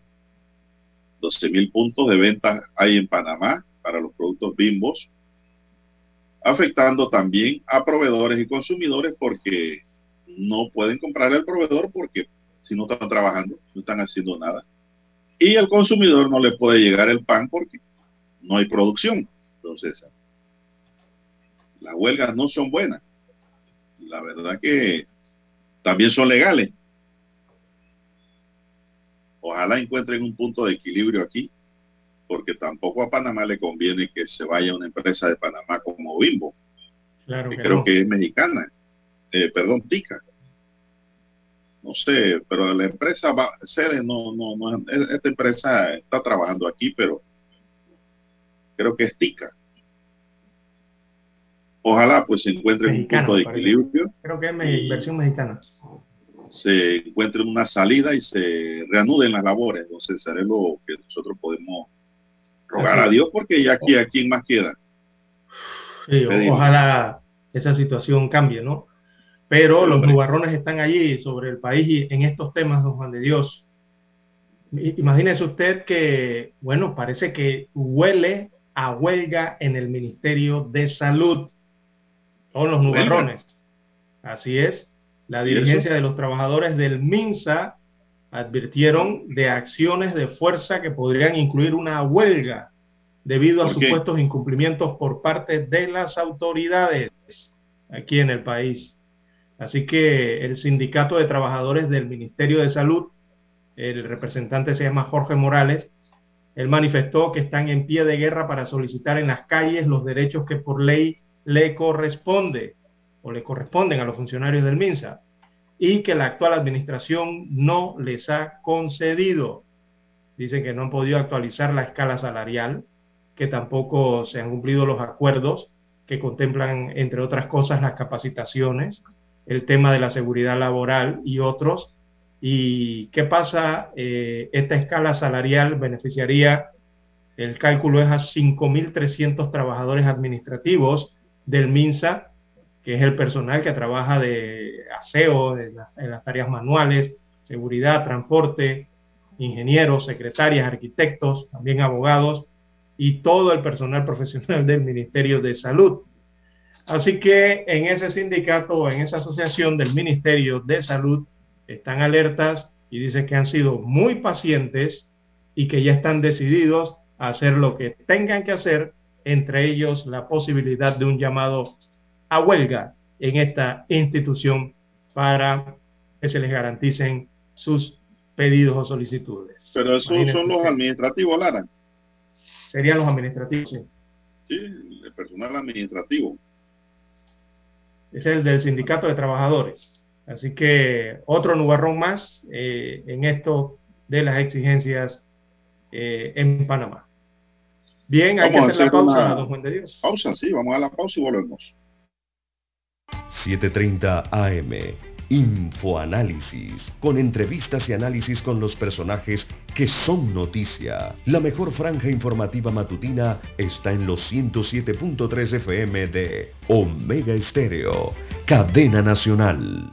12 mil puntos de venta hay en Panamá para los productos bimbos, afectando también a proveedores y consumidores porque no pueden comprar al proveedor porque si no están trabajando, no están haciendo nada. Y al consumidor no le puede llegar el pan porque no hay producción. Entonces, las huelgas no son buenas. La verdad que también son legales. Ojalá encuentren un punto de equilibrio aquí, porque tampoco a Panamá le conviene que se vaya una empresa de Panamá como Bimbo, Claro que que creo no. que es mexicana, eh, perdón, Tica. No sé, pero la empresa va, sede no, no, no, es- esta empresa está trabajando aquí, pero creo que es Tica. Ojalá pues se encuentre un punto de equilibrio, Creo que es versión mexicana. se encuentre una salida y se reanuden las labores. Entonces haré lo que nosotros podemos rogar Así a. Dios porque ya aquí a quién más queda. Sí, ojalá esa situación cambie, ¿no? Pero Sí, los nubarrones están allí sobre el país y en estos temas, don Juan de Dios. Imagínese usted que, bueno, parece que huele a huelga en el Ministerio de Salud. Son los nubarrones. Así es. La dirigencia de los trabajadores del MINSA advirtieron de acciones de fuerza que podrían incluir una huelga debido a supuestos incumplimientos por parte de las autoridades aquí en el país. Así que el sindicato de trabajadores del Ministerio de Salud, el representante se llama Jorge Morales, él manifestó que están en pie de guerra para solicitar en las calles los derechos que por ley le corresponde o le corresponden a los funcionarios del MINSA y que la actual administración no les ha concedido. Dicen que no han podido actualizar la escala salarial, que tampoco se han cumplido los acuerdos que contemplan, entre otras cosas, las capacitaciones, el tema de la seguridad laboral y otros. ¿Y qué pasa? Eh, esta escala salarial beneficiaría, el cálculo es a 5.300 trabajadores administrativos del MINSA, que es el personal que trabaja de aseo, en las, en tareas manuales, seguridad, transporte, ingenieros, secretarias, arquitectos, también abogados y todo el personal profesional del Ministerio de Salud. Así que en ese sindicato, en esa asociación del Ministerio de Salud, están alertas y dicen que han sido muy pacientes y que ya están decididos a hacer lo que tengan que hacer, entre ellos la posibilidad de un llamado a huelga en esta institución para que se les garanticen sus pedidos o solicitudes. Pero esos son los administrativos, Lara. Serían los administrativos, sí. Sí, el personal administrativo. Es el del sindicato de trabajadores. Así que otro nubarrón más eh, en esto de las exigencias eh, en Panamá. Bien, hay Vamos que hacer la a hacer pausa, una don Juan de Dios. Pausa, sí, vamos a la pausa y volvemos. 7.30 AM. Infoanálisis. Con entrevistas y análisis con los personajes que son noticia. La mejor franja informativa matutina está en los 107.3 FM de Omega Estéreo. Cadena Nacional.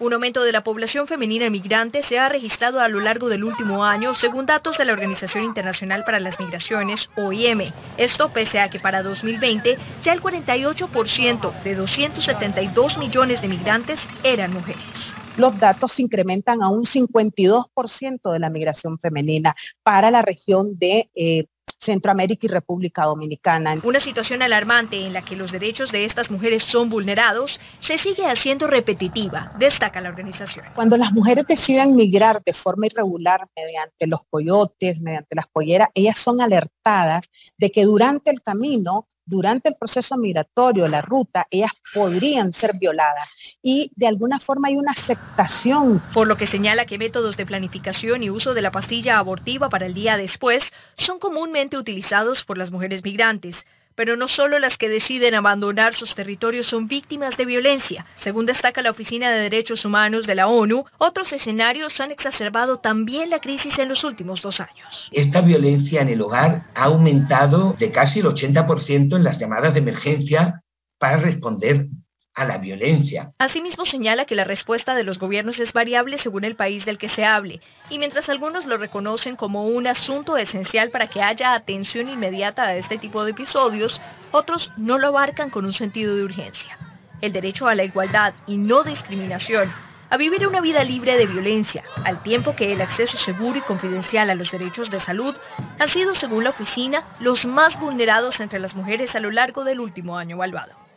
Un aumento de la población femenina emigrante se ha registrado a lo largo del último año, según datos de la Organización Internacional para las Migraciones, OIM. Esto pese a que para 2020 ya el 48% de 272 millones de migrantes eran mujeres. Los datos se incrementan a un 52% de la migración femenina para la región de eh, Centroamérica y República Dominicana. Una situación alarmante en la que los derechos de estas mujeres son vulnerados se sigue haciendo repetitiva, destaca la organización. Cuando las mujeres deciden migrar de forma irregular mediante los coyotes, mediante las polleras, ellas son alertadas de que durante el camino durante el proceso migratorio, la ruta, ellas podrían ser violadas y de alguna forma hay una aceptación. Por lo que señala que métodos de planificación y uso de la pastilla abortiva para el día después son comúnmente utilizados por las mujeres migrantes. Pero no solo las que deciden abandonar sus territorios son víctimas de violencia. Según destaca la Oficina de Derechos Humanos de la ONU, otros escenarios han exacerbado también la crisis en los últimos dos años. Esta violencia en el hogar ha aumentado de casi el 80% en las llamadas de emergencia para responder a la violencia. Asimismo señala que la respuesta de los gobiernos es variable según el país del que se hable, y mientras algunos lo reconocen como un asunto esencial para que haya atención inmediata a este tipo de episodios, otros no lo abarcan con un sentido de urgencia. El derecho a la igualdad y no discriminación, a vivir una vida libre de violencia, al tiempo que el acceso seguro y confidencial a los derechos de salud han sido, según la oficina, los más vulnerados entre las mujeres a lo largo del último año evaluado.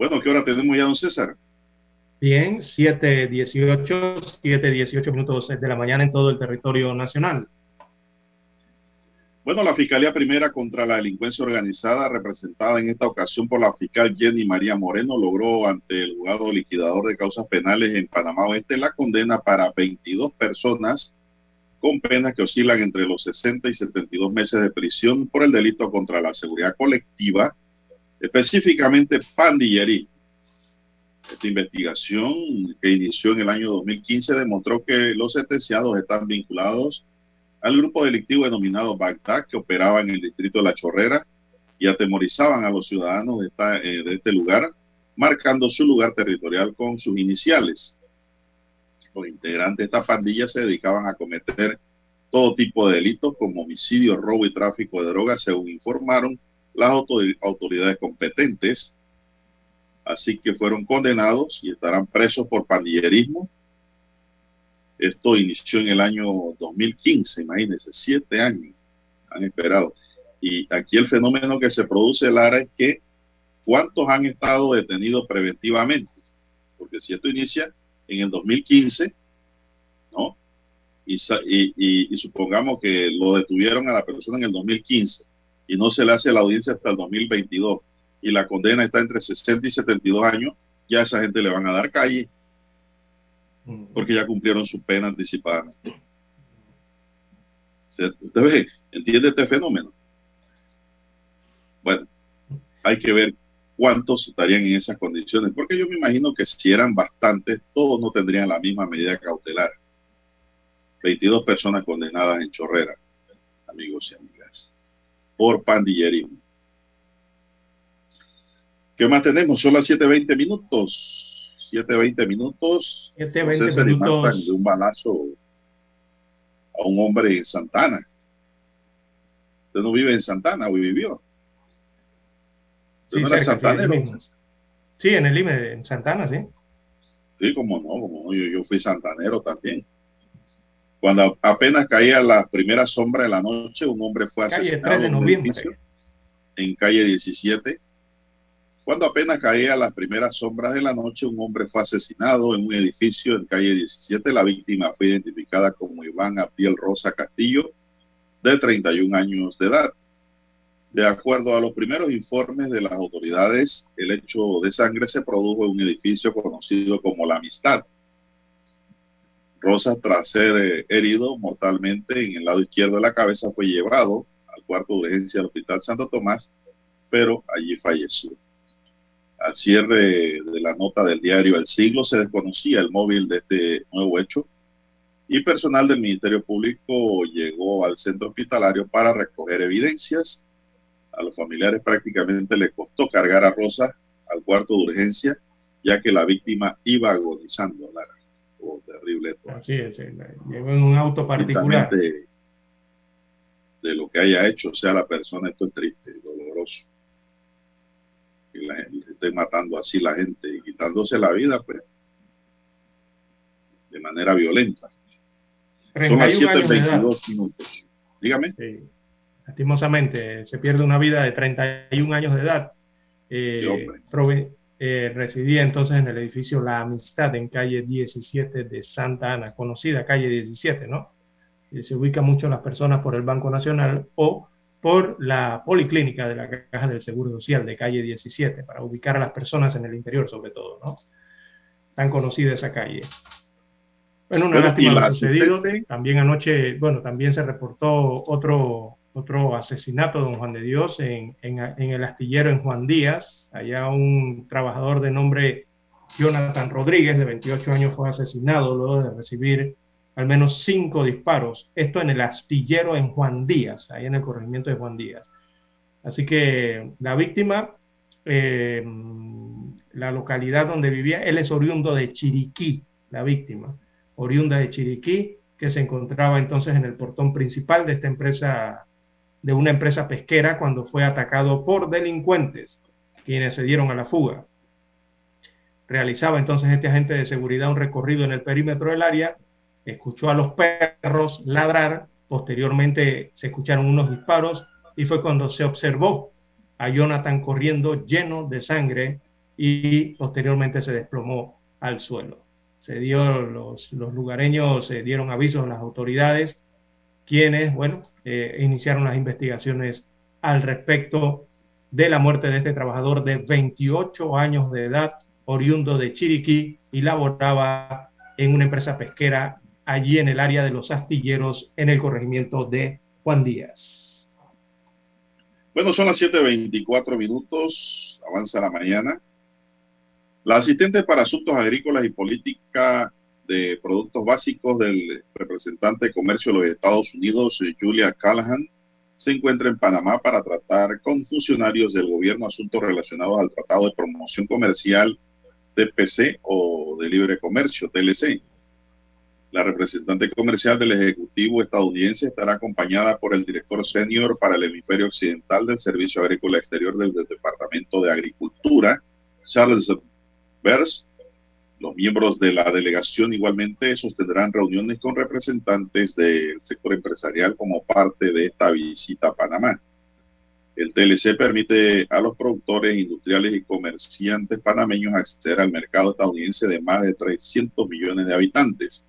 Bueno, ¿qué hora tenemos ya, don César? Bien, 7.18, 7.18 minutos de la mañana en todo el territorio nacional. Bueno, la Fiscalía Primera contra la Delincuencia Organizada, representada en esta ocasión por la fiscal Jenny María Moreno, logró ante el juzgado liquidador de causas penales en Panamá Oeste la condena para 22 personas con penas que oscilan entre los 60 y 72 meses de prisión por el delito contra la seguridad colectiva, específicamente pandillería. Esta investigación que inició en el año 2015 demostró que los sentenciados están vinculados al grupo delictivo denominado Bagdad que operaba en el distrito de La Chorrera y atemorizaban a los ciudadanos de, eh, de este lugar, marcando su lugar territorial con sus iniciales. Los integrantes de esta pandilla se dedicaban a cometer todo tipo de delitos como homicidio, robo y tráfico de drogas, según informaron las autoridades competentes. Así que fueron condenados y estarán presos por pandillerismo. Esto inició en el año 2015, imagínense, siete años han esperado. Y aquí el fenómeno que se produce, Lara, es que ¿cuántos han estado detenidos preventivamente? Porque si esto inicia en el 2015, ¿no? Y, supongamos que lo detuvieron a la persona en el 2015 y no se le hace la audiencia hasta el 2022 y la condena está entre 60 y 72 años, ya a esa gente le van a dar calle mm. porque ya cumplieron su pena anticipadamente. ¿Usted ve? ¿Entiende este fenómeno? Bueno, hay que ver cuántos estarían en esas condiciones, porque yo me imagino que si eran bastantes, todos no tendrían la misma medida cautelar. 22 personas condenadas en Chorrera, amigos y amigas, por pandillerismo. ¿Qué más tenemos? Son las 7.20 minutos. 7.20 minutos. 7.20 minutos. De un balazo a un hombre en Santana. Usted no vive en Santana, hoy vivió. Sí, no Santana, sí, en el IME, en Santana, sí. Sí, como no, como no, yo, yo fui santanero también. Cuando apenas caía la primera sombra de la noche, un hombre fue asesinado en, un edificio, en calle 17. Cuando apenas caía las primeras sombras de la noche, un hombre fue asesinado en un edificio en calle 17. La víctima fue identificada como Iván Abdiel Rosa Castillo, de 31 años de edad. De acuerdo a los primeros informes de las autoridades, el hecho de sangre se produjo en un edificio conocido como La Amistad, Rosas, tras ser eh, herido mortalmente en el lado izquierdo de la cabeza, fue llevado al cuarto de urgencia del Hospital Santo Tomás, pero allí falleció. Al cierre de la nota del diario El Siglo se desconocía el móvil de este nuevo hecho y personal del Ministerio Público llegó al centro hospitalario para recoger evidencias. A los familiares prácticamente le costó cargar a Rosa al cuarto de urgencia, ya que la víctima iba agonizando. Terrible esto. Así es, llegó en un auto particular. De, lo que haya hecho sea la persona, esto es triste, doloroso. Y la gente esté matando así la gente y quitándose la vida, pues, de manera violenta. Son las 7.22 minutos. Dígame. Lastimosamente, se pierde una vida de 31 años de edad. Eh, eh, residía entonces en el edificio La Amistad en calle 17 de Santa Ana, conocida calle 17, ¿no? se ubican mucho las personas por el Banco Nacional o por la policlínica de la Caja del Seguro Social de calle 17, para ubicar a las personas en el interior sobre todo, ¿no? Tan conocida esa calle. Bueno, una lástima lo sucedido. También anoche, bueno, también se reportó otro otro asesinato de don Juan de Dios en, el astillero en Juan Díaz. Allá un trabajador de nombre Jonathan Rodríguez, de 28 años, fue asesinado luego de recibir al menos cinco disparos. Esto en el astillero en Juan Díaz, ahí en el corregimiento de Juan Díaz. Así que la víctima, eh, la localidad donde vivía, él es oriundo de Chiriquí, la víctima, oriunda de Chiriquí, que se encontraba entonces en el portón principal de esta empresa de una empresa pesquera cuando fue atacado por delincuentes, quienes se dieron a la fuga. Realizaba entonces este agente de seguridad un recorrido en el perímetro del área, escuchó a los perros ladrar, posteriormente se escucharon unos disparos y fue cuando se observó a Jonathan corriendo lleno de sangre y posteriormente se desplomó al suelo. Se dio, los, los lugareños se dieron avisos a las autoridades, quienes, bueno, eh, iniciaron las investigaciones al respecto de la muerte de este trabajador de 28 años de edad, oriundo de Chiriquí y laboraba en una empresa pesquera allí en el área de los astilleros en el corregimiento de Juan Díaz. Bueno, son las 7.24 minutos, avanza la mañana. La asistente para asuntos agrícolas y política de Productos Básicos del representante de comercio de los Estados Unidos, Julia Callahan, se encuentra en Panamá para tratar con funcionarios del gobierno asuntos relacionados al Tratado de Promoción Comercial TPC o de Libre Comercio, TLC. La representante comercial del Ejecutivo estadounidense estará acompañada por el director senior para el hemisferio occidental del Servicio Agrícola Exterior del, del Departamento de Agricultura, Charles Bers. Los miembros de la delegación igualmente sostendrán reuniones con representantes del sector empresarial como parte de esta visita a Panamá. El TLC permite a los productores industriales y comerciantes panameños acceder al mercado estadounidense de más de 300 millones de habitantes.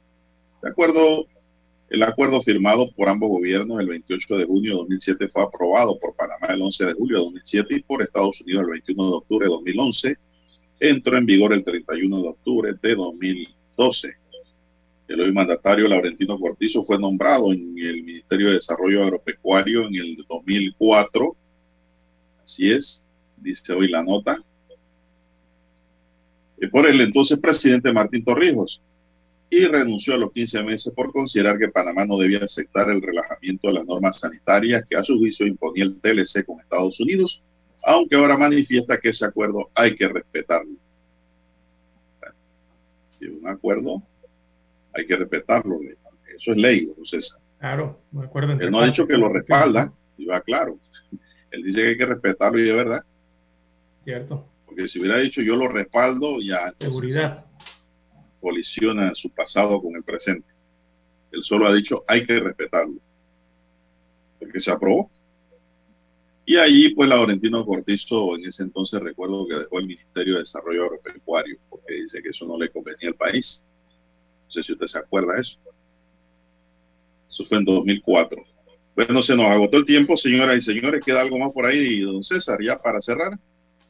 De acuerdo, el acuerdo firmado por ambos gobiernos el 28 de junio de 2007 fue aprobado por Panamá el 11 de julio de 2007 y por Estados Unidos el 21 de octubre de 2011. Entró en vigor el 31 de octubre de 2012. El hoy mandatario Laurentino Cortizo fue nombrado en el Ministerio de Desarrollo Agropecuario en el 2004 Así es, dice hoy la nota. Y por el entonces presidente Martín Torrijos. Y renunció a los 15 meses por considerar que Panamá no debía aceptar el relajamiento de las normas sanitarias que a su juicio imponía el TLC con Estados Unidos, aunque ahora manifiesta que ese acuerdo hay que respetarlo. Si un acuerdo hay que respetarlo. Eso es ley, don César. Claro, me acuerdo. Él no ha dicho que lo respalda, y va claro. Él dice que hay que respetarlo y es verdad. Cierto. Porque si hubiera dicho yo lo respaldo, ya Seguridad. colisiona su pasado con el presente. Él solo ha dicho hay que respetarlo. Porque se aprobó. Y allí, pues, Laurentino Cortizo, en ese entonces recuerdo que dejó el Ministerio de Desarrollo Agropecuario, porque dice que eso no le convenía al país. No sé si usted se acuerda de eso. Eso fue en 2004. Bueno, se nos agotó el tiempo, señoras y señores. ¿Queda algo más por ahí, don César, ya para cerrar?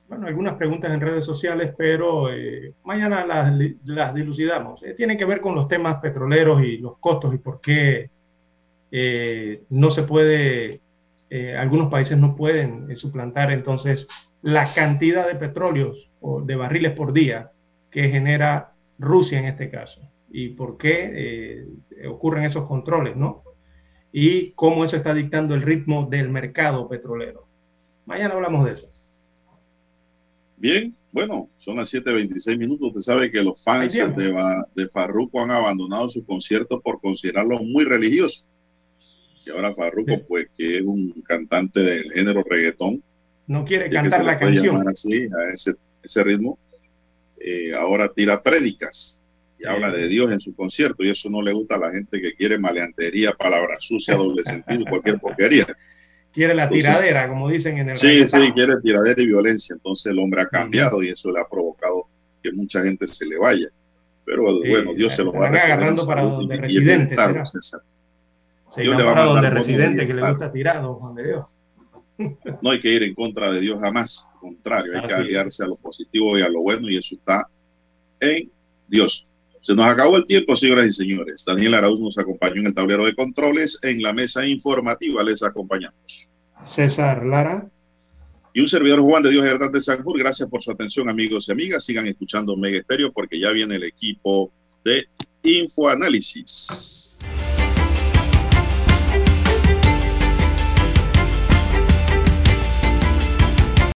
Bueno, algunas preguntas en redes sociales, pero eh, mañana las, las dilucidamos. Eh, tienen que ver con los temas petroleros y los costos y por qué eh, no se puede, eh, algunos países no pueden eh, suplantar entonces la cantidad de petróleos o de barriles por día que genera Rusia en este caso y por qué eh, ocurren esos controles, ¿no? y cómo eso está dictando el ritmo del mercado petrolero. Mañana hablamos de eso. Bien, bueno, son las 7.26 minutos. Usted sabe que los fans de, de Farruko han abandonado su concierto por considerarlo muy religioso. Y ahora Farruko, pues, que es un cantante del género reggaetón, No quiere así cantar la canción. así, a ese, ese ritmo, eh, ahora tira prédicas y habla de Dios en su concierto y eso no le gusta a la gente que quiere maleantería, palabras sucias, doble sentido, cualquier porquería. Quiere la Entonces- tiradera, como dicen en el Sí, reggaetón. sí, quiere tiradera y violencia. Entonces el hombre ha cambiado y eso le ha provocado que mucha gente se le vaya. Pero Sí, bueno, Dios se lo va agarrando para donde Se Dios le va a donde residente que le gusta tirar, don Juan de Dios. No hay que ir en contra de Dios jamás. Al contrario, hay que Así aliarse a lo positivo y a lo bueno y eso está en Dios. Se nos acabó el tiempo, señoras y señores. Daniel Arauz nos acompañó en el tablero de controles. En la mesa informativa les acompañamos. César Lara. Y un servidor Juan de Dios Hernández Sanjur. Gracias por su atención, amigos y amigas. Sigan escuchando Mega Estéreo porque ya viene el equipo de Infoanálisis.